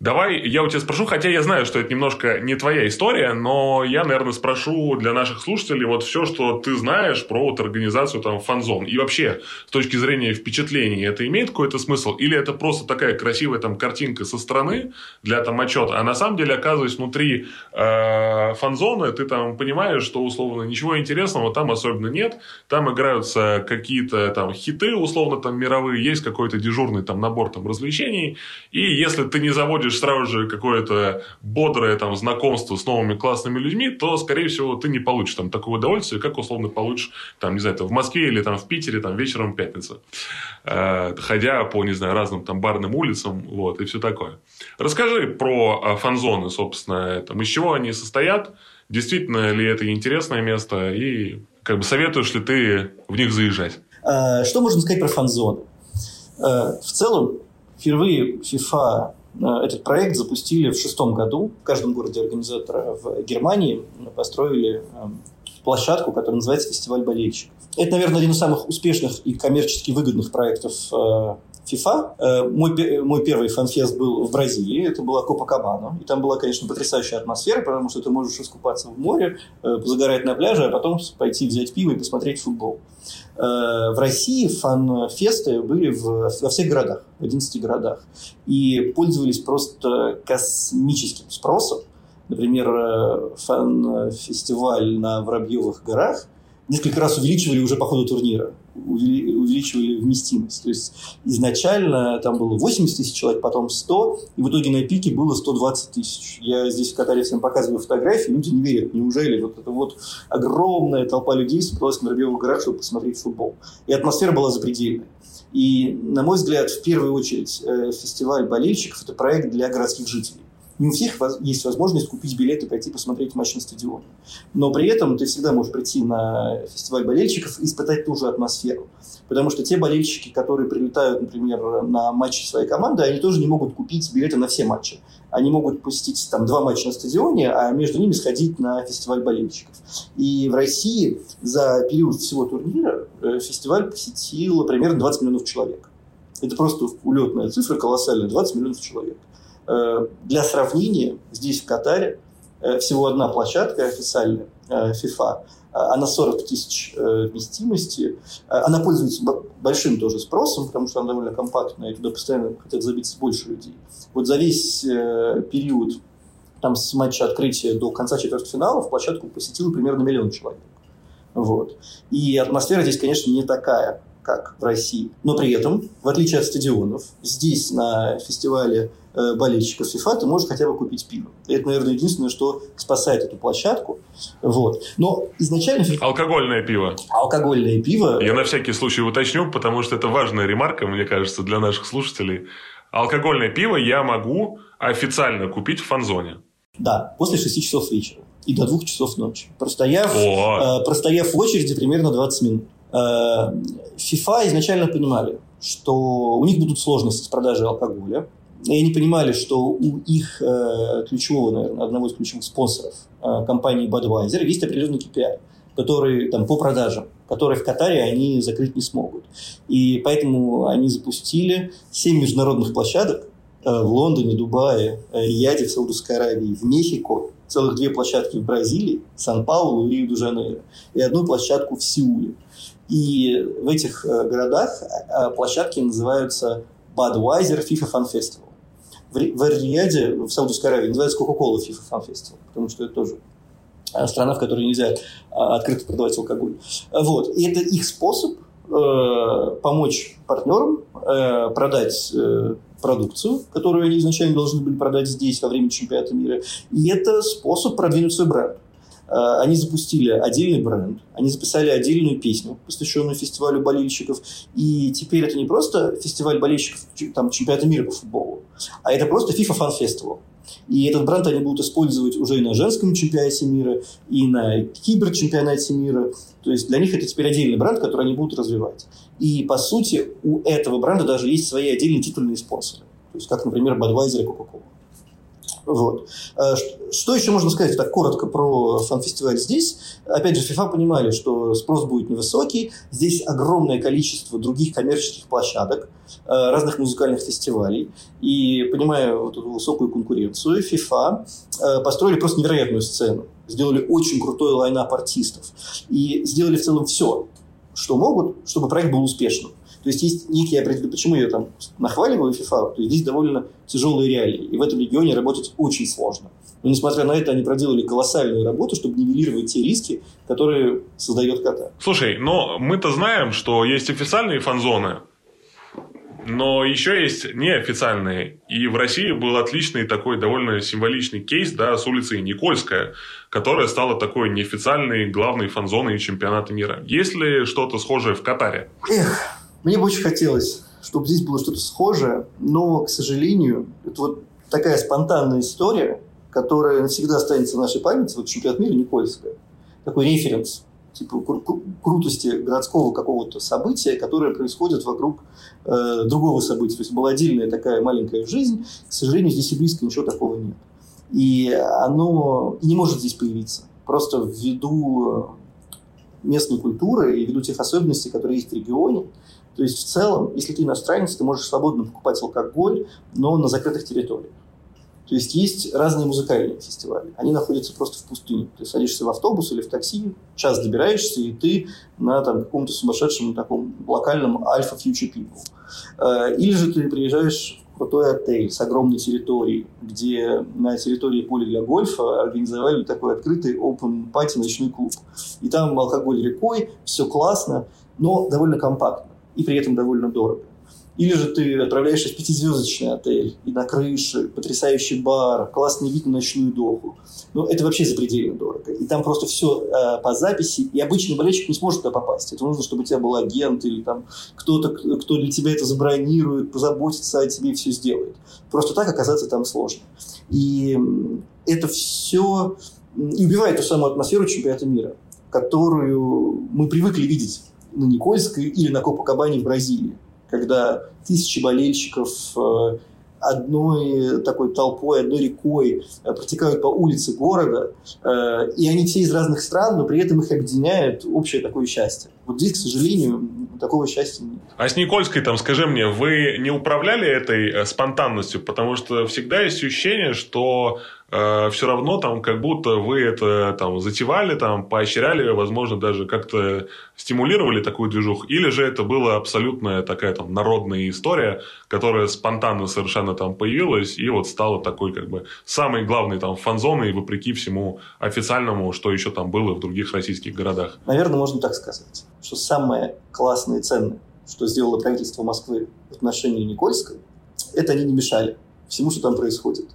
Давай я у тебя спрошу, хотя я знаю, что это немножко не твоя история, но я, наверное, спрошу для наших слушателей вот все, что ты знаешь про вот организацию там фанзон. И вообще, с точки зрения впечатлений, это имеет какой-то смысл? Или это просто такая красивая там картинка со стороны для там отчета, а на самом деле, оказываясь внутри э, фанзоны, ты там понимаешь, что условно ничего интересного там особенно нет. Там играются какие-то там хиты, условно там мировые, есть какой-то дежурный там набор там развлечений. И если ты не заводишь находишь сразу же какое-то бодрое там знакомство с новыми классными людьми, то, скорее всего, ты не получишь там такое удовольствие, как условно получишь там, не знаю, в Москве или там в Питере там вечером в пятницу, э, ходя по, не знаю, разным там барным улицам, вот, и все такое. Расскажи про э, фан-зоны, собственно, там, из чего они состоят, действительно ли это интересное место, и как бы советуешь ли ты в них заезжать? Э, что можно сказать про фан-зоны? Э, в целом, впервые FIFA этот проект запустили в шестом году. В каждом городе организатора в Германии построили эм, площадку, которая называется «Фестиваль болельщиков». Это, наверное, один из самых успешных и коммерчески выгодных проектов э, FIFA. Э, мой, мой первый фанфест был в Бразилии, это была Копакабана. И там была, конечно, потрясающая атмосфера, потому что ты можешь искупаться в море, э, позагорать на пляже, а потом пойти взять пиво и посмотреть футбол. Э, в России фан-фесты были в, во всех городах, в 11 городах. И пользовались просто космическим спросом. Например, фан-фестиваль на Воробьевых горах несколько раз увеличивали уже по ходу турнира увеличивали вместимость. То есть изначально там было 80 тысяч человек, потом 100, и в итоге на пике было 120 тысяч. Я здесь в Катаре всем показываю фотографии, люди не верят, неужели вот это вот огромная толпа людей собралась в Воробьевых горах, чтобы посмотреть футбол. И атмосфера была запредельная. И, на мой взгляд, в первую очередь, э, фестиваль болельщиков – это проект для городских жителей. Не у всех есть возможность купить билет и пойти посмотреть матч на стадионе. Но при этом ты всегда можешь прийти на фестиваль болельщиков и испытать ту же атмосферу. Потому что те болельщики, которые прилетают, например, на матчи своей команды, они тоже не могут купить билеты на все матчи. Они могут посетить там два матча на стадионе, а между ними сходить на фестиваль болельщиков. И в России за период всего турнира э, фестиваль посетил примерно 20 миллионов человек. Это просто улетная цифра, колоссальная, 20 миллионов человек. Э, для сравнения, здесь, в Катаре, э, всего одна площадка официальная, э, FIFA, она 40 тысяч вместимости. Она пользуется большим тоже спросом, потому что она довольно компактная, и туда постоянно хотят забиться больше людей. Вот за весь период там, с матча открытия до конца четвертьфинала в площадку посетил примерно миллион человек. Вот. И атмосфера здесь, конечно, не такая, как в России. Но при этом, в отличие от стадионов, здесь на фестивале Э, болельщиков FIFA, ты можешь хотя бы купить пиво. Это, наверное, единственное, что спасает эту площадку. Вот. Но изначально... Алкогольное пиво. Алкогольное пиво. Я на всякий случай уточню, потому что это важная ремарка, мне кажется, для наших слушателей. Алкогольное пиво я могу официально купить в фанзоне. Да, после 6 часов вечера и до 2 часов ночи. Простояв, э, простояв в очереди примерно 20 минут. Э, FIFA изначально понимали, что у них будут сложности с продажей алкоголя, и они понимали, что у их э, ключевого, наверное, одного из ключевых спонсоров э, компании Budweiser есть определенный KPI, который там по продажам, который в Катаре они закрыть не смогут. И поэтому они запустили 7 международных площадок э, в Лондоне, Дубае, э, Рияде, в Саудовской Аравии, в Мехико, целых две площадки в Бразилии, Сан-Паулу и Рио-де-Жанейро, и одну площадку в Сеуле. И в этих э, городах э, площадки называются Budweiser FIFA Fan Festival в, Риаде, в Саудовской Аравии, называется Coca-Cola FIFA Fan Festival, потому что это тоже а, страна, в которой нельзя а, открыто продавать алкоголь. Вот. И это их способ э, помочь партнерам э, продать э, продукцию, которую они изначально должны были продать здесь во время чемпионата мира. И это способ продвинуть свой бренд. Э, они запустили отдельный бренд, они записали отдельную песню, посвященную фестивалю болельщиков. И теперь это не просто фестиваль болельщиков там, чемпионата мира по футболу, а это просто FIFA Fan Festival. И этот бренд они будут использовать уже и на женском чемпионате мира, и на киберчемпионате мира. То есть для них это теперь отдельный бренд, который они будут развивать. И, по сути, у этого бренда даже есть свои отдельные титульные спонсоры. То есть, как, например, Budweiser и Coca-Cola. Вот. Э, что еще можно сказать так коротко про фан-фестиваль здесь? Опять же, FIFA понимали, что спрос будет невысокий. Здесь огромное количество других коммерческих площадок, э, разных музыкальных фестивалей. И понимая вот эту высокую конкуренцию, FIFA э, построили просто невероятную сцену. Сделали очень крутой лайнап артистов. И сделали в целом все, что могут, чтобы проект был успешным. То есть есть некие определенные... Почему я там нахваливаю FIFA? То есть здесь довольно тяжелые реалии. И в этом регионе работать очень сложно. Но несмотря на это, они проделали колоссальную работу, чтобы нивелировать те риски, которые создает Катар. Слушай, но мы-то знаем, что есть официальные фан-зоны, но еще есть неофициальные. И в России был отличный такой довольно символичный кейс да, с улицы Никольская, которая стала такой неофициальной главной фан-зоной чемпионата мира. Есть ли что-то схожее в Катаре? Эх, мне бы очень хотелось, чтобы здесь было что-то схожее, но, к сожалению, это вот такая спонтанная история, которая навсегда останется в нашей памяти, вот чемпионат мира Никольская. Такой референс типа кру- крутости городского какого-то события, которое происходит вокруг э, другого события. То есть была отдельная такая маленькая жизнь. К сожалению, здесь и близко ничего такого нет. И оно не может здесь появиться. Просто ввиду местной культуры и ввиду тех особенностей, которые есть в регионе, то есть в целом, если ты иностранец, ты можешь свободно покупать алкоголь, но на закрытых территориях. То есть есть разные музыкальные фестивали. Они находятся просто в пустыне. Ты садишься в автобус или в такси, час добираешься, и ты на там, каком-то сумасшедшем таком локальном альфа Future People. Э, или же ты приезжаешь в крутой отель с огромной территорией, где на территории поля для гольфа организовали такой открытый open пати ночной клуб. И там алкоголь рекой, все классно, но довольно компактно и при этом довольно дорого. Или же ты отправляешься в пятизвездочный отель, и на крыше потрясающий бар, классный вид на ночную доху. Ну, это вообще запредельно дорого. И там просто все э, по записи, и обычный болельщик не сможет туда попасть. Это нужно, чтобы у тебя был агент или там кто-то, кто для тебя это забронирует, позаботится о тебе и все сделает. Просто так оказаться там сложно. И это все и убивает ту самую атмосферу чемпионата мира, которую мы привыкли видеть на Никольской или на Копакабане в Бразилии, когда тысячи болельщиков э, одной такой толпой, одной рекой э, протекают по улице города, э, и они все из разных стран, но при этом их объединяет общее такое счастье. Вот здесь, к сожалению, такого счастья нет. А с Никольской, там, скажи мне, вы не управляли этой спонтанностью? Потому что всегда есть ощущение, что э, все равно там как будто вы это там затевали, там поощряли, возможно, даже как-то стимулировали такую движуху, или же это была абсолютная такая там народная история, которая спонтанно совершенно там появилась и вот стала такой как бы самой главной там фан-зоной вопреки всему официальному, что еще там было в других российских городах. Наверное, можно так сказать, что самое классное и ценное, что сделало правительство Москвы в отношении Никольской, это они не мешали всему, что там происходит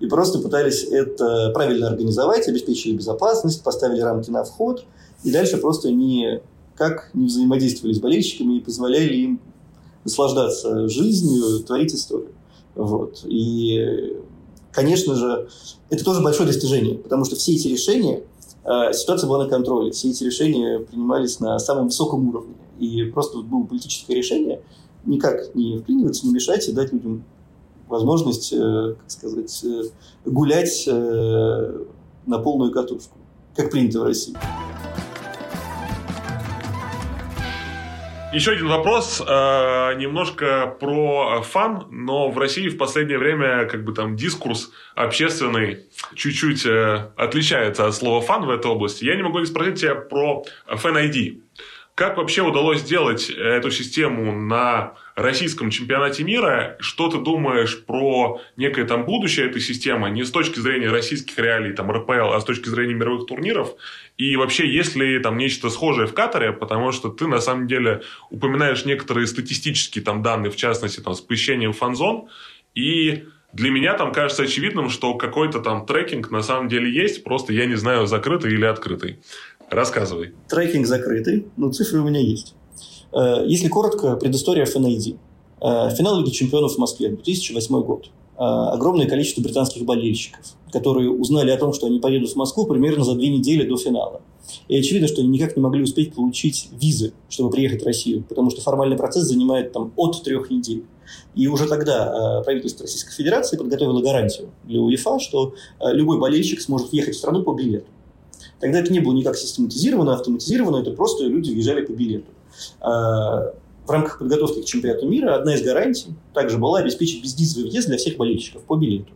и просто пытались это правильно организовать, обеспечили безопасность, поставили рамки на вход, и дальше просто не как не взаимодействовали с болельщиками и позволяли им наслаждаться жизнью, творить историю. Вот. И, конечно же, это тоже большое достижение, потому что все эти решения, ситуация была на контроле, все эти решения принимались на самом высоком уровне. И просто было политическое решение никак не вклиниваться, не мешать и дать людям возможность, э, как сказать, э, гулять э, на полную катушку, как принято в России. Еще один вопрос, э, немножко про фан, но в России в последнее время как бы там дискурс общественный чуть-чуть э, отличается от слова фан в этой области. Я не могу не спросить тебя про Fan ID. Как вообще удалось сделать эту систему на российском чемпионате мира? Что ты думаешь про некое там будущее этой системы, не с точки зрения российских реалий, там, РПЛ, а с точки зрения мировых турниров? И вообще, есть ли там нечто схожее в Катаре? Потому что ты, на самом деле, упоминаешь некоторые статистические там данные, в частности, там, с посещением фан-зон, и для меня там кажется очевидным, что какой-то там трекинг на самом деле есть, просто я не знаю, закрытый или открытый. Рассказывай. Трекинг закрытый, но цифры у меня есть. Э, если коротко, предыстория FNAD. Э, финал Лиги чемпионов в Москве, 2008 год. Э, огромное количество британских болельщиков, которые узнали о том, что они поедут в Москву примерно за две недели до финала. И очевидно, что они никак не могли успеть получить визы, чтобы приехать в Россию, потому что формальный процесс занимает там от трех недель. И уже тогда правительство Российской Федерации подготовило гарантию для УЕФА, что любой болельщик сможет въехать в страну по билету. Тогда это не было никак систематизировано, автоматизировано, это просто люди въезжали по билету. В рамках подготовки к чемпионату мира одна из гарантий также была обеспечить безвизовый въезд для всех болельщиков по билету.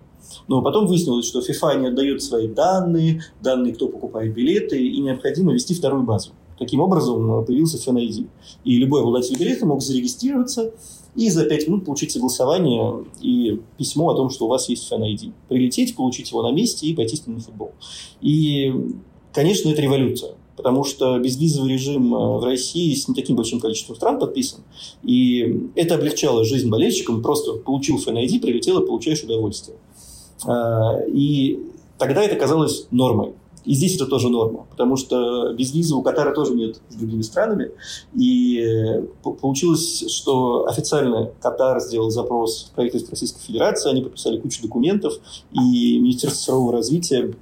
Но потом выяснилось, что FIFA не отдает свои данные, данные, кто покупает билеты, и необходимо ввести вторую базу. Таким образом появился Fan ID. И любой обладатель билета мог зарегистрироваться и за 5 минут получить согласование и письмо о том, что у вас есть Fan ID. Прилететь, получить его на месте и пойти с ним на футбол. И, конечно, это революция потому что безвизовый режим э, в России с не таким большим количеством стран подписан. И это облегчало жизнь болельщикам. Просто получил FNID, прилетел и получаешь удовольствие. А, и тогда это казалось нормой. И здесь это тоже норма, потому что без визы у Катара тоже нет с другими странами. И э, получилось, что официально Катар сделал запрос в правительство Российской Федерации, они подписали кучу документов, и Министерство цифрового развития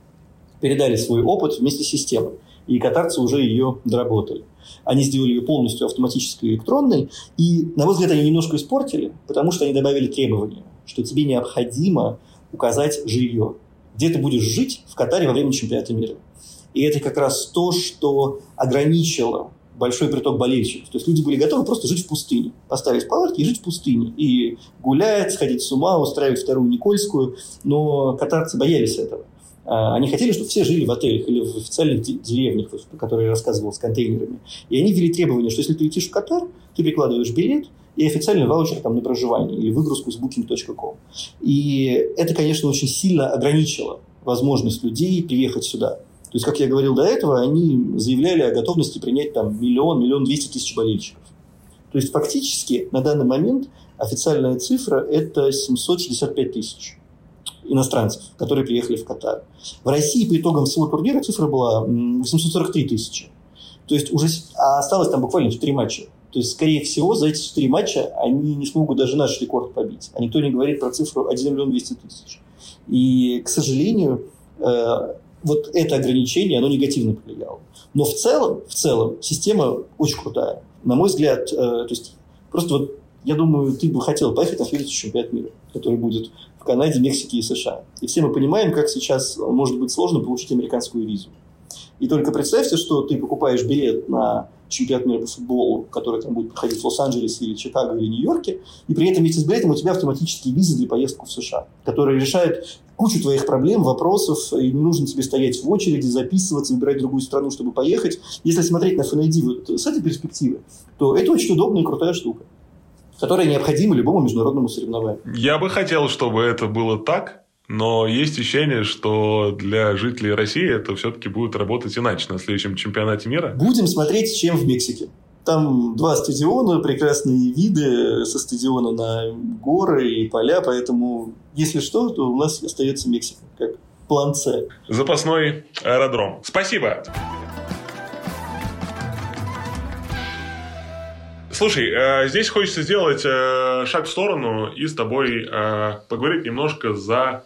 передали свой опыт вместе с системой. И катарцы уже ее доработали. Они сделали ее полностью автоматической электронной, и, на мой взгляд, они немножко испортили, потому что они добавили требования, что тебе необходимо указать жилье. Где ты будешь жить в Катаре во время чемпионата мира. И это как раз то, что ограничило большой приток болельщиков. То есть люди были готовы просто жить в пустыне. Поставить палатки и жить в пустыне. И гулять, сходить с ума, устраивать вторую Никольскую. Но катарцы боялись этого. А, они хотели, чтобы все жили в отелях или в официальных деревнях, про которые я рассказывал, с контейнерами. И они ввели требование, что если ты летишь в Катар, ты прикладываешь билет, и официальный ваучер там на проживание или выгрузку с booking.com. И это, конечно, очень сильно ограничило возможность людей приехать сюда. То есть, как я говорил до этого, они заявляли о готовности принять там миллион, миллион двести тысяч болельщиков. То есть, фактически, на данный момент официальная цифра – это 765 тысяч иностранцев, которые приехали в Катар. В России по итогам всего турнира цифра была 843 тысячи. То есть уже а осталось там буквально 4 матча. То есть, скорее всего, за эти 4 матча они не смогут даже наш рекорд побить. А никто не говорит про цифру 1 миллион 200 тысяч. И, к сожалению, э, вот это ограничение, оно негативно повлияло. Но в целом, в целом, система очень крутая. На мой взгляд, э, то есть просто вот я думаю, ты бы хотел поехать на следующий чемпионат мира, который будет в Канаде, Мексике и США. И все мы понимаем, как сейчас может быть сложно получить американскую визу. И только представьте, что ты покупаешь билет на чемпионат мира по футболу, который там будет проходить в Лос-Анджелесе или Чикаго или Нью-Йорке, и при этом вместе с билетом у тебя автоматические визы для поездки в США, которые решают кучу твоих проблем, вопросов, и не нужно тебе стоять в очереди, записываться, выбирать другую страну, чтобы поехать. Если смотреть на FNID вот с этой перспективы, то это очень удобная и крутая штука которая необходима любому международному соревнованию. Я бы хотел, чтобы это было так, но есть ощущение, что для жителей России это все-таки будет работать иначе на следующем чемпионате мира. Будем смотреть, чем в Мексике. Там два стадиона, прекрасные виды со стадиона на горы и поля, поэтому, если что, то у нас остается Мексика, как план С. Запасной аэродром. Спасибо. Слушай, э, здесь хочется сделать э, шаг в сторону и с тобой э, поговорить немножко за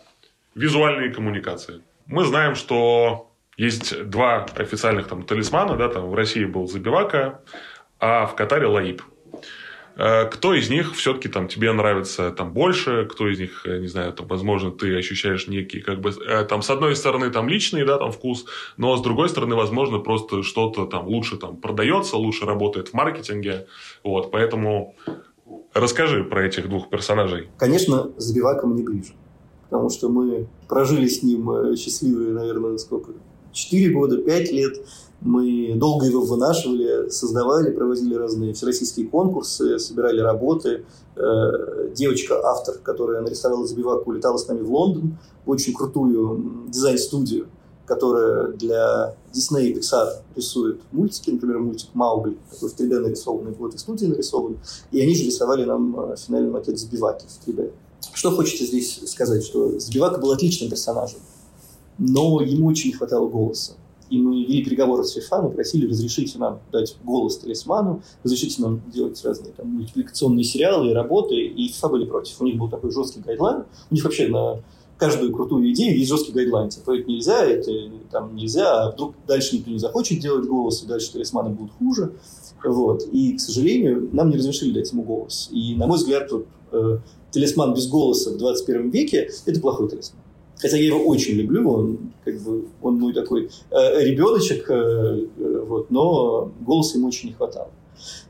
визуальные коммуникации. Мы знаем, что есть два официальных там талисмана, да, там в России был Забивака, а в Катаре Лаиб. Э, кто из них все-таки там тебе нравится там больше, кто из них, не знаю, там, возможно, ты ощущаешь некий, как бы, э, там, с одной стороны, там, личный, да, там, вкус, но с другой стороны, возможно, просто что-то там лучше там продается, лучше работает в маркетинге, вот, поэтому расскажи про этих двух персонажей. Конечно, Забивака мне ближе, потому что мы прожили с ним э, счастливые, наверное, сколько, 4 года, 5 лет, мы долго его вынашивали, создавали, проводили разные всероссийские конкурсы, собирали работы. Э, девочка-автор, которая нарисовала Забиваку, улетала с нами в Лондон, в очень крутую дизайн-студию, которая для Disney и Pixar рисует мультики, например, мультик «Маугли», такой в 3D нарисованный, в этой студии нарисован. И они же рисовали нам э, финальный макет Забиваки в 3D. Что хочется здесь сказать, что Забивака был отличным персонажем, но ему очень не хватало голоса. И мы вели переговоры с FIFA, мы просили разрешите нам дать голос талисману, разрешите нам делать разные там, мультипликационные сериалы и работы, и FIFA были против. У них был такой жесткий guideline. У них вообще на каждую крутую идею есть жесткий guideline. Типа, это нельзя, это там нельзя, а вдруг дальше никто не захочет делать голос, и дальше талисманы будут хуже. Вот. И, к сожалению, нам не разрешили дать ему голос. И, на мой взгляд, вот, э, талисман без голоса в 21 веке – это плохой талисман. Хотя я его очень люблю, он как бы он мой такой э, ребеночек, э, э, вот, но голоса ему очень не хватало.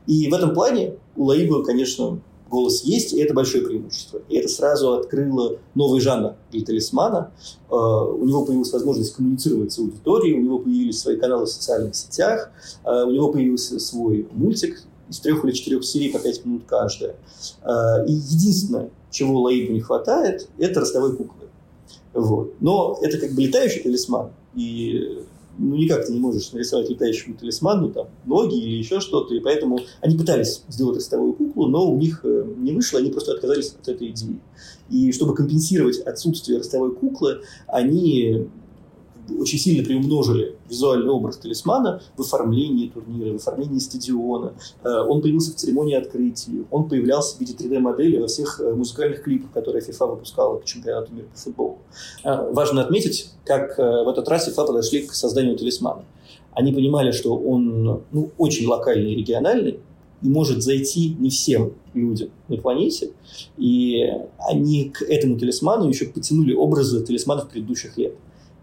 И в этом плане у Лаиба, конечно, голос есть, и это большое преимущество. И это сразу открыло новый жанр для талисмана. Э, у него появилась возможность коммуницировать с аудиторией, у него появились свои каналы в социальных сетях, э, у него появился свой мультик из трех или четырех серий по пять минут каждая. Э, и единственное, чего Лаибу не хватает, это ростовой куклы. Вот. Но это как бы летающий талисман. И ну, никак ты не можешь нарисовать летающему талисману там, ноги или еще что-то, и поэтому они пытались сделать ростовую куклу, но у них э, не вышло, они просто отказались от этой идеи. И чтобы компенсировать отсутствие ростовой куклы, они очень сильно приумножили визуальный образ талисмана в оформлении турнира, в оформлении стадиона. Э, он появился в церемонии открытия, он появлялся в виде 3D-модели во всех э, музыкальных клипах, которые FIFA выпускала к чемпионату мира по футболу. Э, важно отметить, как в этот раз FIFA подошли к созданию талисмана. Они понимали, что он ну, очень локальный и региональный, и может зайти не всем людям на планете. И они к этому талисману еще потянули образы талисманов предыдущих лет.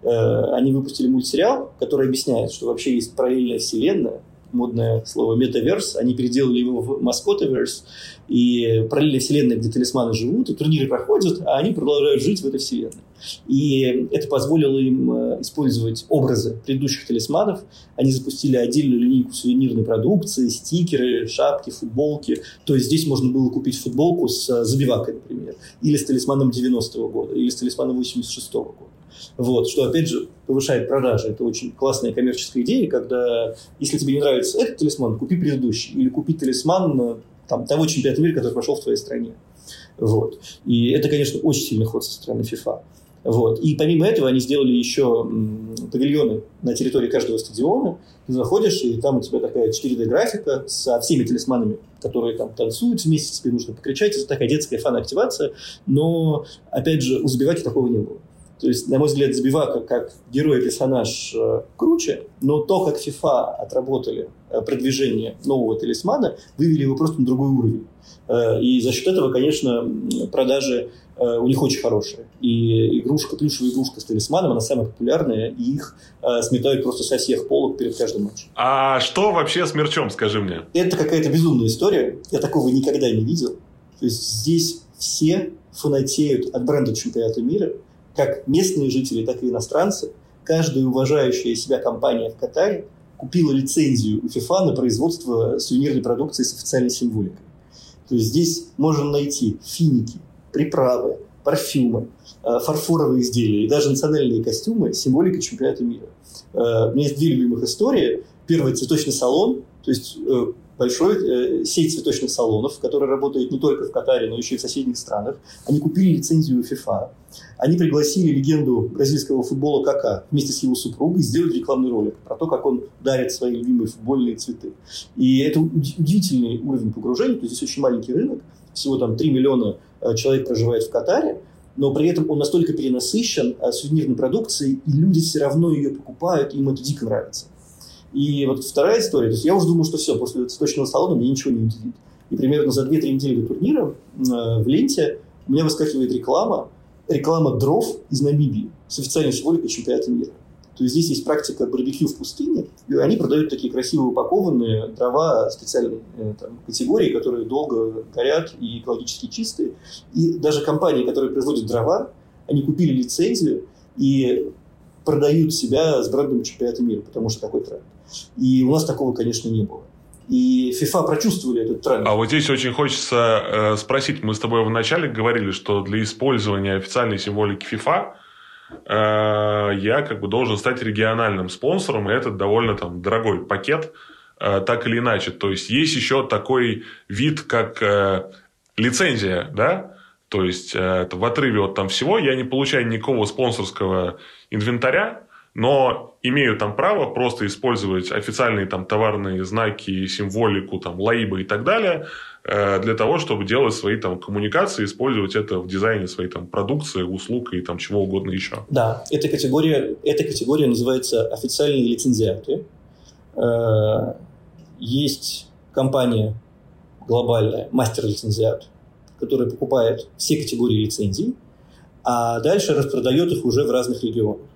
Э, они выпустили мультсериал, который объясняет, что вообще есть параллельная вселенная, модное слово метаверс, они переделали его в маскотаверс, и параллельная вселенная, где талисманы живут, и турниры проходят, а они продолжают жить в этой вселенной. И это позволило им э, использовать образы предыдущих талисманов. Они запустили отдельную линейку сувенирной продукции, стикеры, шапки, футболки. То есть здесь можно было купить футболку с забивакой, например, или с талисманом 90-го года, или с талисманом 86-го года. Вот, что, опять же, повышает продажи. Это очень классная коммерческая идея, когда, если тебе не нравится этот талисман, купи предыдущий. Или купи талисман э, там, того чемпионата мира, который прошел в твоей стране. Вот. И это, конечно, очень сильный ход со стороны FIFA. Вот. И помимо этого они сделали еще павильоны на территории каждого стадиона. Ты заходишь, и там у тебя такая 4D-графика со всеми талисманами, которые там танцуют вместе, тебе нужно покричать. Это такая детская фан-активация. Но, опять же, у Забиваки такого не было. То есть, на мой взгляд, Забивака как герой-персонаж э, круче, но то, как FIFA отработали э, продвижение нового талисмана, вывели его просто на другой уровень. Э, и за счет этого, конечно, продажи у них очень хорошие. И игрушка, плюшевая игрушка с талисманом, она самая популярная, и их сметают просто со всех полок перед каждым матчем. А что вообще с мерчом, скажи мне? Это какая-то безумная история. Я такого никогда не видел. То есть здесь все фанатеют от бренда чемпионата мира – как местные жители, так и иностранцы, каждая уважающая себя компания в Катаре купила лицензию у FIFA на производство сувенирной продукции с официальной символикой. То есть здесь можно найти финики, приправы, парфюмы, э, фарфоровые изделия и даже национальные костюмы с символикой чемпионата мира. Э, у меня есть две любимых истории. Первый цветочный салон, то есть э, большой э, сеть цветочных салонов, которая работает не только в Катаре, но еще и в соседних странах. Они купили лицензию FIFA. Они пригласили легенду бразильского футбола Кака вместе с его супругой сделать рекламный ролик про то, как он дарит свои любимые футбольные цветы. И это удивительный уровень погружения. То есть здесь очень маленький рынок. Всего там 3 миллиона э, человек проживает в Катаре но при этом он настолько перенасыщен э, сувенирной продукцией, и люди все равно ее покупают, им это дико нравится. И вот вторая история, то есть я уже думал, что все, после цветочного салона мне ничего не удивит. И примерно за 2-3 недели до турнира э, в ленте у меня выскакивает реклама, реклама дров из Намибии с официальной символикой чемпионата мира. То есть здесь есть практика барбекю в пустыне, и они продают такие красиво упакованные дрова специальной э, там, категории, которые долго горят и экологически чистые. И даже компании, которые производят дрова, они купили лицензию и продают себя с брендом чемпионата мира, потому что такой тренд. И у нас такого, конечно, не было. И FIFA прочувствовали этот тренд. А вот здесь очень хочется э, спросить. Мы с тобой вначале говорили, что для использования официальной символики FIFA э, я как бы должен стать региональным спонсором, и это довольно там дорогой пакет, э, так или иначе. То есть есть еще такой вид, как э, лицензия, да? То есть э, в отрыве от там всего я не получаю никакого спонсорского инвентаря, но имею там право просто использовать официальные там товарные знаки, символику, там, лаибы и так далее, э, для того, чтобы делать свои там коммуникации, использовать это в дизайне своей там продукции, услуг и там чего угодно еще. Да, эта категория, эта категория называется официальные лицензиаты. Э, есть компания глобальная, мастер-лицензиат, которая покупает все категории лицензий, а дальше распродает их уже в разных регионах.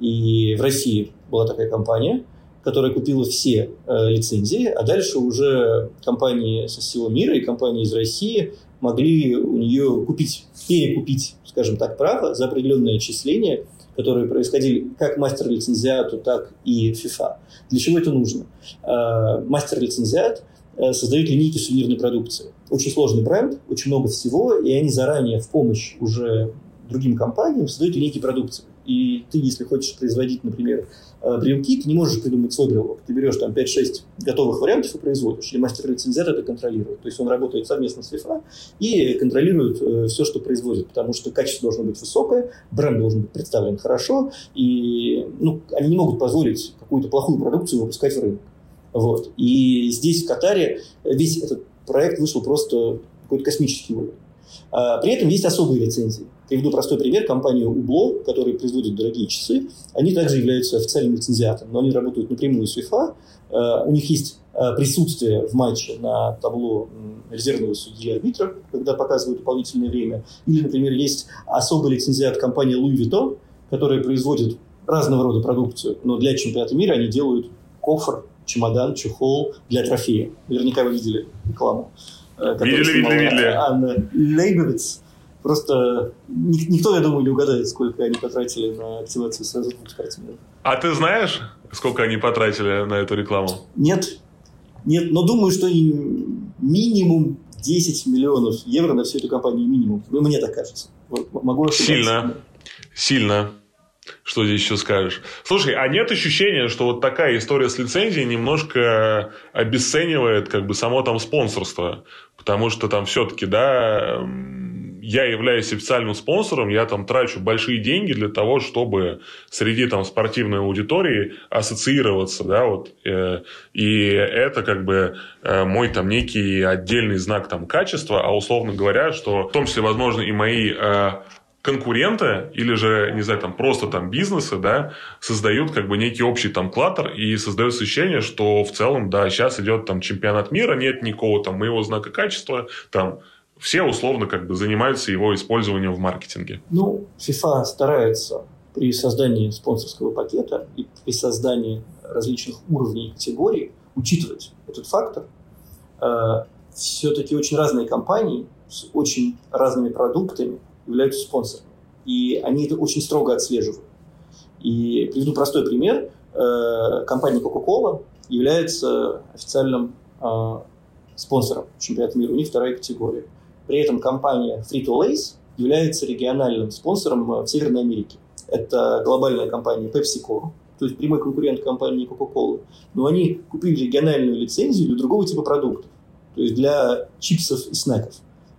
И в России была такая компания, которая купила все э, лицензии, а дальше уже компании со всего мира и компании из России могли у нее купить, перекупить, скажем так, право за определенное отчисление, которые происходили как мастер-лицензиату, так и FIFA. Для чего это нужно? Э, мастер-лицензиат э, создает линейки сувенирной продукции. Очень сложный бренд, очень много всего, и они заранее в помощь уже другим компаниям создают линейки продукции. И ты, если хочешь производить, например, э, брелки, ты не можешь придумать свой брелок. Ты берешь там 5-6 готовых вариантов и производишь. И мастер-лицензиат это контролирует. То есть он работает совместно с FIFA и контролирует э, все, что производит. Потому что качество должно быть высокое, бренд должен быть представлен хорошо. И ну, они не могут позволить какую-то плохую продукцию выпускать в рынок. Вот. И здесь, в Катаре, весь этот проект вышел просто какой-то космический уровень. А, при этом есть особые лицензии. Приведу простой пример. Компания Убло, которая производит дорогие часы, они также являются официальным лицензиатом, но они работают напрямую с УЕФА. У них есть э, присутствие в матче на табло резервного судьи арбитра, когда показывают дополнительное время. Или, например, есть особый лицензиат компании Louis Vuitton, которая производит разного рода продукцию, но для чемпионата мира они делают кофр, чемодан, чехол для трофея. Наверняка вы видели рекламу. Видели, видели, видели. Анна Лейбовиц. Просто никто, я думаю, не угадает, сколько они потратили на активацию сразу двух спортсменов. А ты знаешь, сколько они потратили на эту рекламу? Нет. Нет, но думаю, что минимум 10 миллионов евро на всю эту компанию минимум. Ну, мне так кажется. Вот, могу. Сильно. Сильно. Что здесь еще скажешь? Слушай, а нет ощущения, что вот такая история с лицензией немножко обесценивает как бы само там спонсорство? Потому что там все-таки, да, я являюсь официальным спонсором, я там трачу большие деньги для того, чтобы среди там спортивной аудитории ассоциироваться, да, вот, э, и это как бы э, мой там некий отдельный знак там качества, а условно говоря, что в том числе, возможно, и мои э, конкуренты или же, не знаю, там просто там бизнесы, да, создают как бы некий общий там клаттер и создают ощущение, что в целом, да, сейчас идет там чемпионат мира, нет никакого там моего знака качества, там все условно как бы занимаются его использованием в маркетинге. Ну, FIFA старается при создании спонсорского пакета и при создании различных уровней и категорий учитывать этот фактор. Э, Все-таки очень разные компании с очень разными продуктами являются спонсорами. И они это очень строго отслеживают. И приведу простой пример. Э, компания Coca-Cola является официальным э, спонсором чемпионата мира. У них вторая категория. При этом компания Frito-Lays является региональным спонсором э, в Северной Америке. Это глобальная компания PepsiCo, то есть прямой конкурент компании Coca-Cola. Но они купили региональную лицензию для другого типа продуктов, то есть для чипсов и снеков.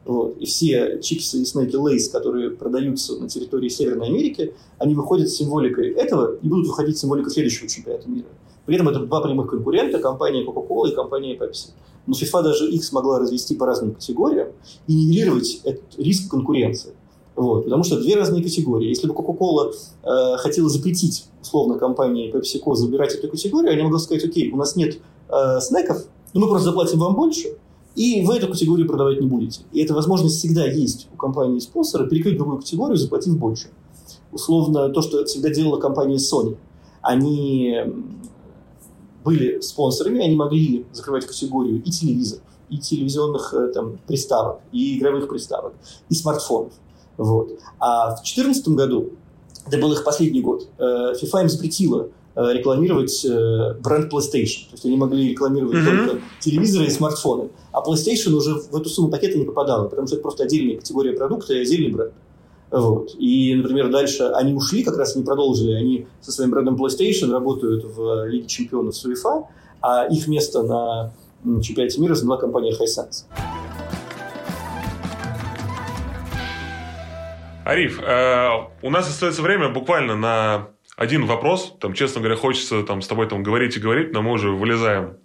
Вот. И все чипсы и снеки Lays, которые продаются на территории Северной Америки, они выходят с символикой этого и будут выходить с символикой следующего чемпионата мира. При этом это два прямых конкурента, компания Coca-Cola и компания Pepsi. Но FIFA даже их смогла развести по разным категориям и нивелировать этот риск конкуренции. Вот, потому что две разные категории. Если бы Coca-Cola э, хотела запретить, условно, компании PepsiCo забирать эту категорию, они могли сказать, окей, у нас нет э, снеков, но мы просто заплатим вам больше, и вы эту категорию продавать не будете. И эта возможность всегда есть у компании-спонсора перекрыть другую категорию, заплатив больше. Условно, то, что всегда делала компания Sony. Они были спонсорами, они могли закрывать категорию и телевизоров, и телевизионных э, там, приставок, и игровых приставок, и смартфонов. Вот. А в 2014 году, это был их последний год, э, FIFA им запретила рекламировать бренд PlayStation. То есть они могли рекламировать mm-hmm. только телевизоры и смартфоны. А PlayStation уже в эту сумму пакета не попадала, потому что это просто отдельная категория продукта и отдельный бренд. Вот. И, например, дальше они ушли, как раз не продолжили. Они со своим брендом PlayStation работают в Лиге чемпионов с UEFA, а их место на чемпионате мира заняла компания Hisense. Ариф, э, у нас остается время буквально на один вопрос. Там, честно говоря, хочется там, с тобой там, говорить и говорить, но мы уже вылезаем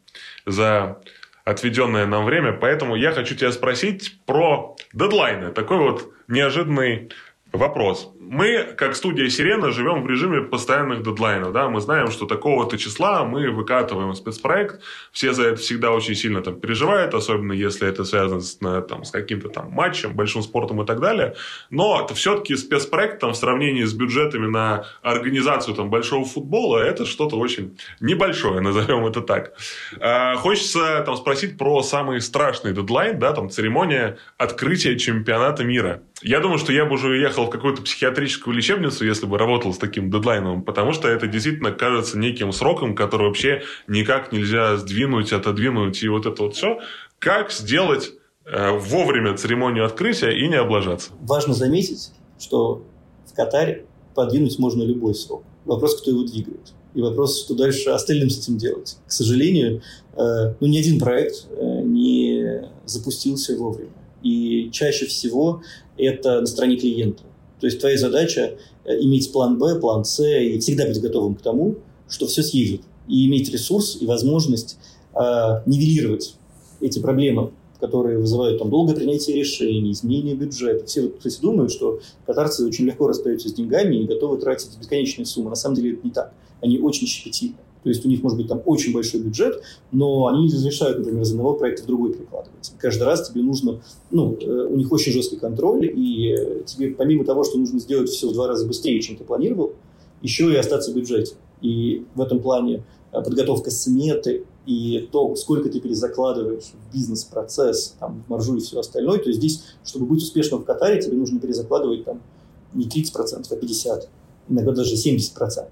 за отведенное нам время. Поэтому я хочу тебя спросить про дедлайны. Такой вот неожиданный Вопрос. Мы, как студия «Сирена», живем в режиме постоянных дедлайнов. Да? Мы знаем, что такого-то числа мы выкатываем спецпроект. Все за это всегда очень сильно там, переживают, особенно если это связано с, там, с каким-то там матчем, большим спортом и так далее. Но все-таки спецпроект там, в сравнении с бюджетами на организацию там, большого футбола это что-то очень небольшое, назовем это так. А, хочется там, спросить про самый страшный дедлайн, да, там, церемония открытия чемпионата мира. Я думаю, что я бы уже уехал в какую-то психиатрическую лечебницу, если бы работал с таким дедлайном, потому что это действительно кажется неким сроком, который вообще никак нельзя сдвинуть, отодвинуть, и вот это вот все. Как сделать э, вовремя церемонию открытия и не облажаться? Важно заметить, что в Катаре подвинуть можно любой срок. Вопрос, кто его двигает. И вопрос, что дальше остальным с этим делать. К сожалению, э, ну, ни один проект э, не запустился вовремя. И чаще всего это на стороне клиента. То есть твоя задача э, иметь план Б, план С и всегда быть готовым к тому, что все съедет. И иметь ресурс и возможность э, нивелировать эти проблемы, которые вызывают там, долгое принятие решений, изменение бюджета. Все, кстати, думают, что катарцы очень легко расстаются с деньгами и готовы тратить бесконечные суммы. На самом деле это не так. Они очень щепетильны. То есть у них может быть там очень большой бюджет, но они не разрешают, например, из одного проекта в другой перекладывать. Каждый раз тебе нужно, ну, э, у них очень жесткий контроль, и э, тебе помимо того, что нужно сделать все в два раза быстрее, чем ты планировал, еще и остаться в бюджете. И в этом плане э, подготовка сметы и то, сколько ты перезакладываешь в бизнес-процесс, там, в маржу и все остальное. То есть здесь, чтобы быть успешным в Катаре, тебе нужно перезакладывать там не 30%, а 50%, иногда даже 70%.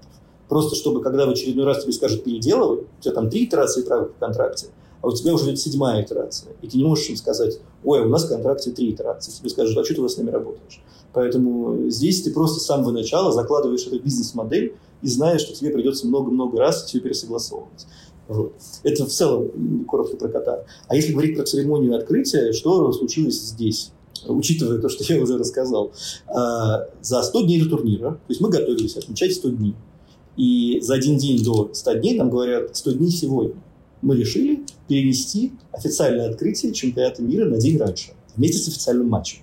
Просто чтобы, когда в очередной раз тебе скажут переделывай, у тебя там три итерации права в контракте, а у тебя уже идет седьмая итерация. И ты не можешь им сказать, ой, у нас в контракте три итерации. Тебе скажут, а что ты с нами работаешь? Поэтому здесь ты просто с самого начала закладываешь эту бизнес-модель и знаешь, что тебе придется много-много раз все пересогласовывать. Вот. Это в целом коротко про Катар. А если говорить про церемонию открытия, что случилось здесь? Учитывая то, что я уже рассказал. А, за 100 дней до турнира, то есть мы готовились отмечать 100 дней. И за один день до 100 дней нам говорят 100 дней сегодня. Мы решили перенести официальное открытие чемпионата мира на день раньше, вместе с официальным матчем.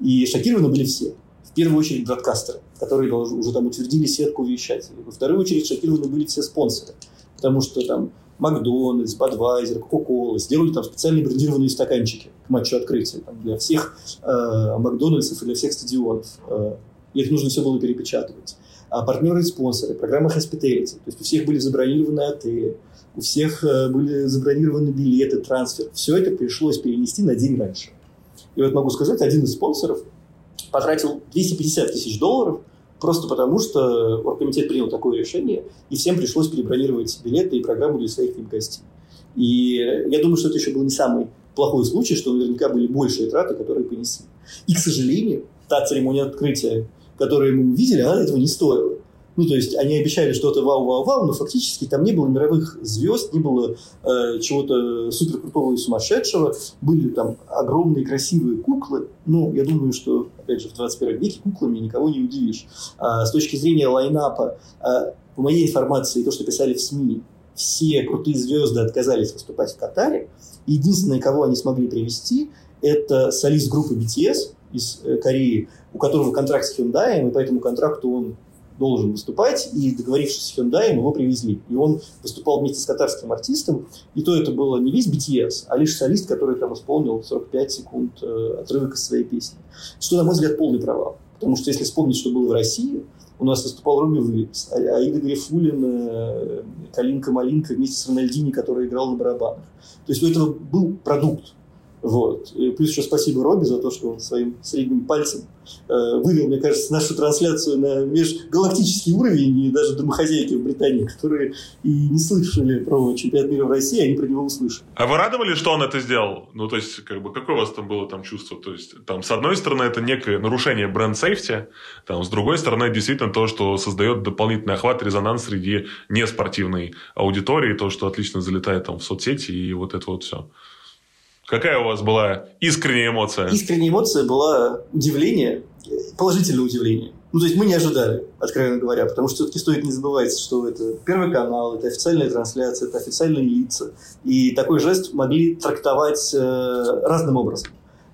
И шокированы были все. В первую очередь бродкастеры, которые уже там утвердили сетку вещателей. Во вторую очередь шокированы были все спонсоры. Потому что там Макдональдс, Бадвайзер, Кока-Кола сделали там специальные брендированные стаканчики к матчу открытия там, для всех э, Макдональдсов и для всех стадионов. Э, их нужно все было перепечатывать партнеры и спонсоры, программа Hospitality. То есть у всех были забронированы отели, у всех э, были забронированы билеты, трансфер. Все это пришлось перенести на день раньше. И вот могу сказать, один из спонсоров потратил 250 тысяч долларов просто потому, что оргкомитет принял такое решение, и всем пришлось перебронировать билеты и программу для своих гостей. И я думаю, что это еще был не самый плохой случай, что наверняка были большие траты, которые понесли. И, к сожалению, та церемония открытия которые мы увидели, она этого не стоила. Ну, то есть они обещали что-то вау-вау-вау, но фактически там не было мировых звезд, не было э, чего-то супер крутого и сумасшедшего. Были там огромные красивые куклы. Ну, я думаю, что, опять же, в 21 веке куклами никого не удивишь. А, с точки зрения лайнапа, а, по моей информации, то, что писали в СМИ, все крутые звезды отказались выступать в Катаре. Единственное, кого они смогли привести, это солист группы BTS из э, Кореи, у которого контракт с Hyundai, и по этому контракту он должен выступать, и договорившись с Hyundai, его привезли. И он выступал вместе с катарским артистом, и то это было не весь BTS, а лишь солист, который там исполнил 45 секунд э, отрывок из своей песни. Что, на мой взгляд, полный провал. Потому что если вспомнить, что было в России, у нас выступал Робби Уильямс, а, Аида Грифулин, э, Калинка Малинка вместе с Рональдини, который играл на барабанах. То есть у этого был продукт. Вот. И плюс еще спасибо Робби за то, что он своим средним пальцем э, вывел, мне кажется, нашу трансляцию на межгалактический уровень, и даже домохозяйки в Британии, которые и не слышали про чемпионат мира в России, они про него услышали. А вы радовали, что он это сделал? Ну, то есть, как бы, какое у вас там было там чувство? То есть, там, с одной стороны, это некое нарушение бренд-сейфти, там, с другой стороны, действительно то, что создает дополнительный охват, резонанс среди неспортивной аудитории, то, что отлично залетает там в соцсети и вот это вот все. Какая у вас была искренняя эмоция? Искренняя эмоция была удивление, положительное удивление. Ну, то есть мы не ожидали, откровенно говоря, потому что все-таки стоит не забывать, что это Первый канал, это официальная трансляция, это официальные лица. И такой жест могли трактовать э, разным образом.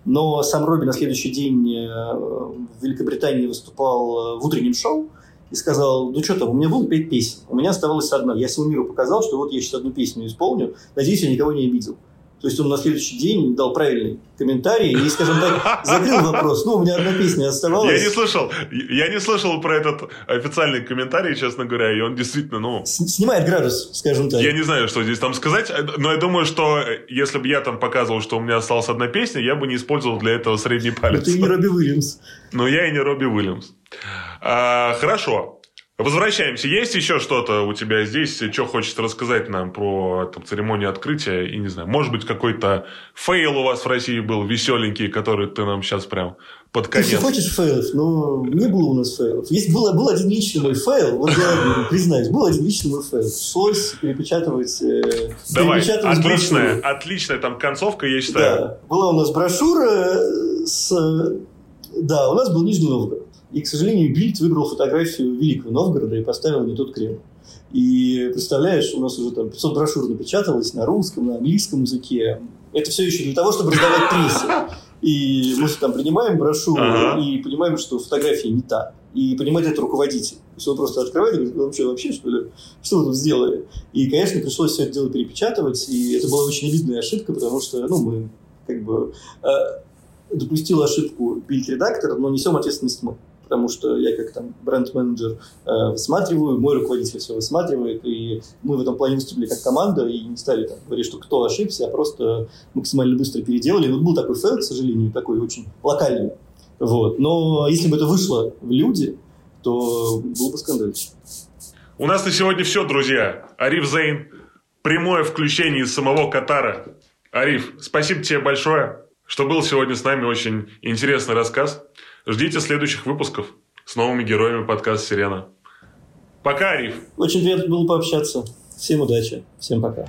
Но сам Робби на следующий день э, в Великобритании выступал э, в утреннем шоу и сказал, ну что там, у меня было пять песен, у меня оставалось одна. Я всему миру показал, что вот я сейчас одну песню исполню, надеюсь, я никого не обидел. То есть он на следующий день дал правильный комментарий и, скажем так, закрыл вопрос. Ну, у меня одна песня оставалась. Я не слышал, я не слышал про этот официальный комментарий, честно говоря, и он действительно, ну... Снимает градус, скажем так. Я не знаю, что здесь там сказать, но я думаю, что если бы я там показывал, что у меня осталась одна песня, я бы не использовал для этого средний палец. Но ты не Робби Уильямс. Но я и не Робби Уильямс. А, хорошо. Возвращаемся. Есть еще что-то у тебя здесь, что хочется рассказать нам про там, церемонию открытия? И не знаю, может быть, какой-то фейл у вас в России был веселенький, который ты нам сейчас прям под конец... Ты хочешь фейлов? Но не было у нас фейлов. Есть, был, был один личный мой фейл, вот я признаюсь, был один личный мой фейл. Пришлось перепечатывать... Э, Давай, перепечатывать отличная, брошюру. отличная там концовка, я считаю. Да, была у нас брошюра с... Да, у нас был Нижний Новгород. И, к сожалению, Бильд выбрал фотографию Великого Новгорода и поставил не тот Кремль. И представляешь, у нас уже там 500 брошюр напечаталось на русском, на английском языке. Это все еще для того, чтобы раздавать прессе. И мы там принимаем брошюру ага. и понимаем, что фотография не та. И понимает это руководитель. То есть он просто открывает и говорит, ну что, вообще, что ли? Что вы тут сделали? И, конечно, пришлось все это дело перепечатывать. И это была очень обидная ошибка, потому что, ну, мы как бы э, допустил ошибку бильд-редактор, но несем ответственность мы потому что я как там бренд-менеджер э, высматриваю, мой руководитель все высматривает, и мы в этом плане выступили как команда и не стали там говорить, что кто ошибся, а просто максимально быстро переделали. Вот был такой фейл, к сожалению, такой очень локальный. Вот. Но если бы это вышло в люди, то был бы скандал. У нас на сегодня все, друзья. Ариф Зейн, прямое включение из самого Катара. Ариф, спасибо тебе большое, что был сегодня с нами. Очень интересный рассказ. Ждите следующих выпусков с новыми героями подкаста «Сирена». Пока, Ариф! Очень приятно было пообщаться. Всем удачи. Всем пока.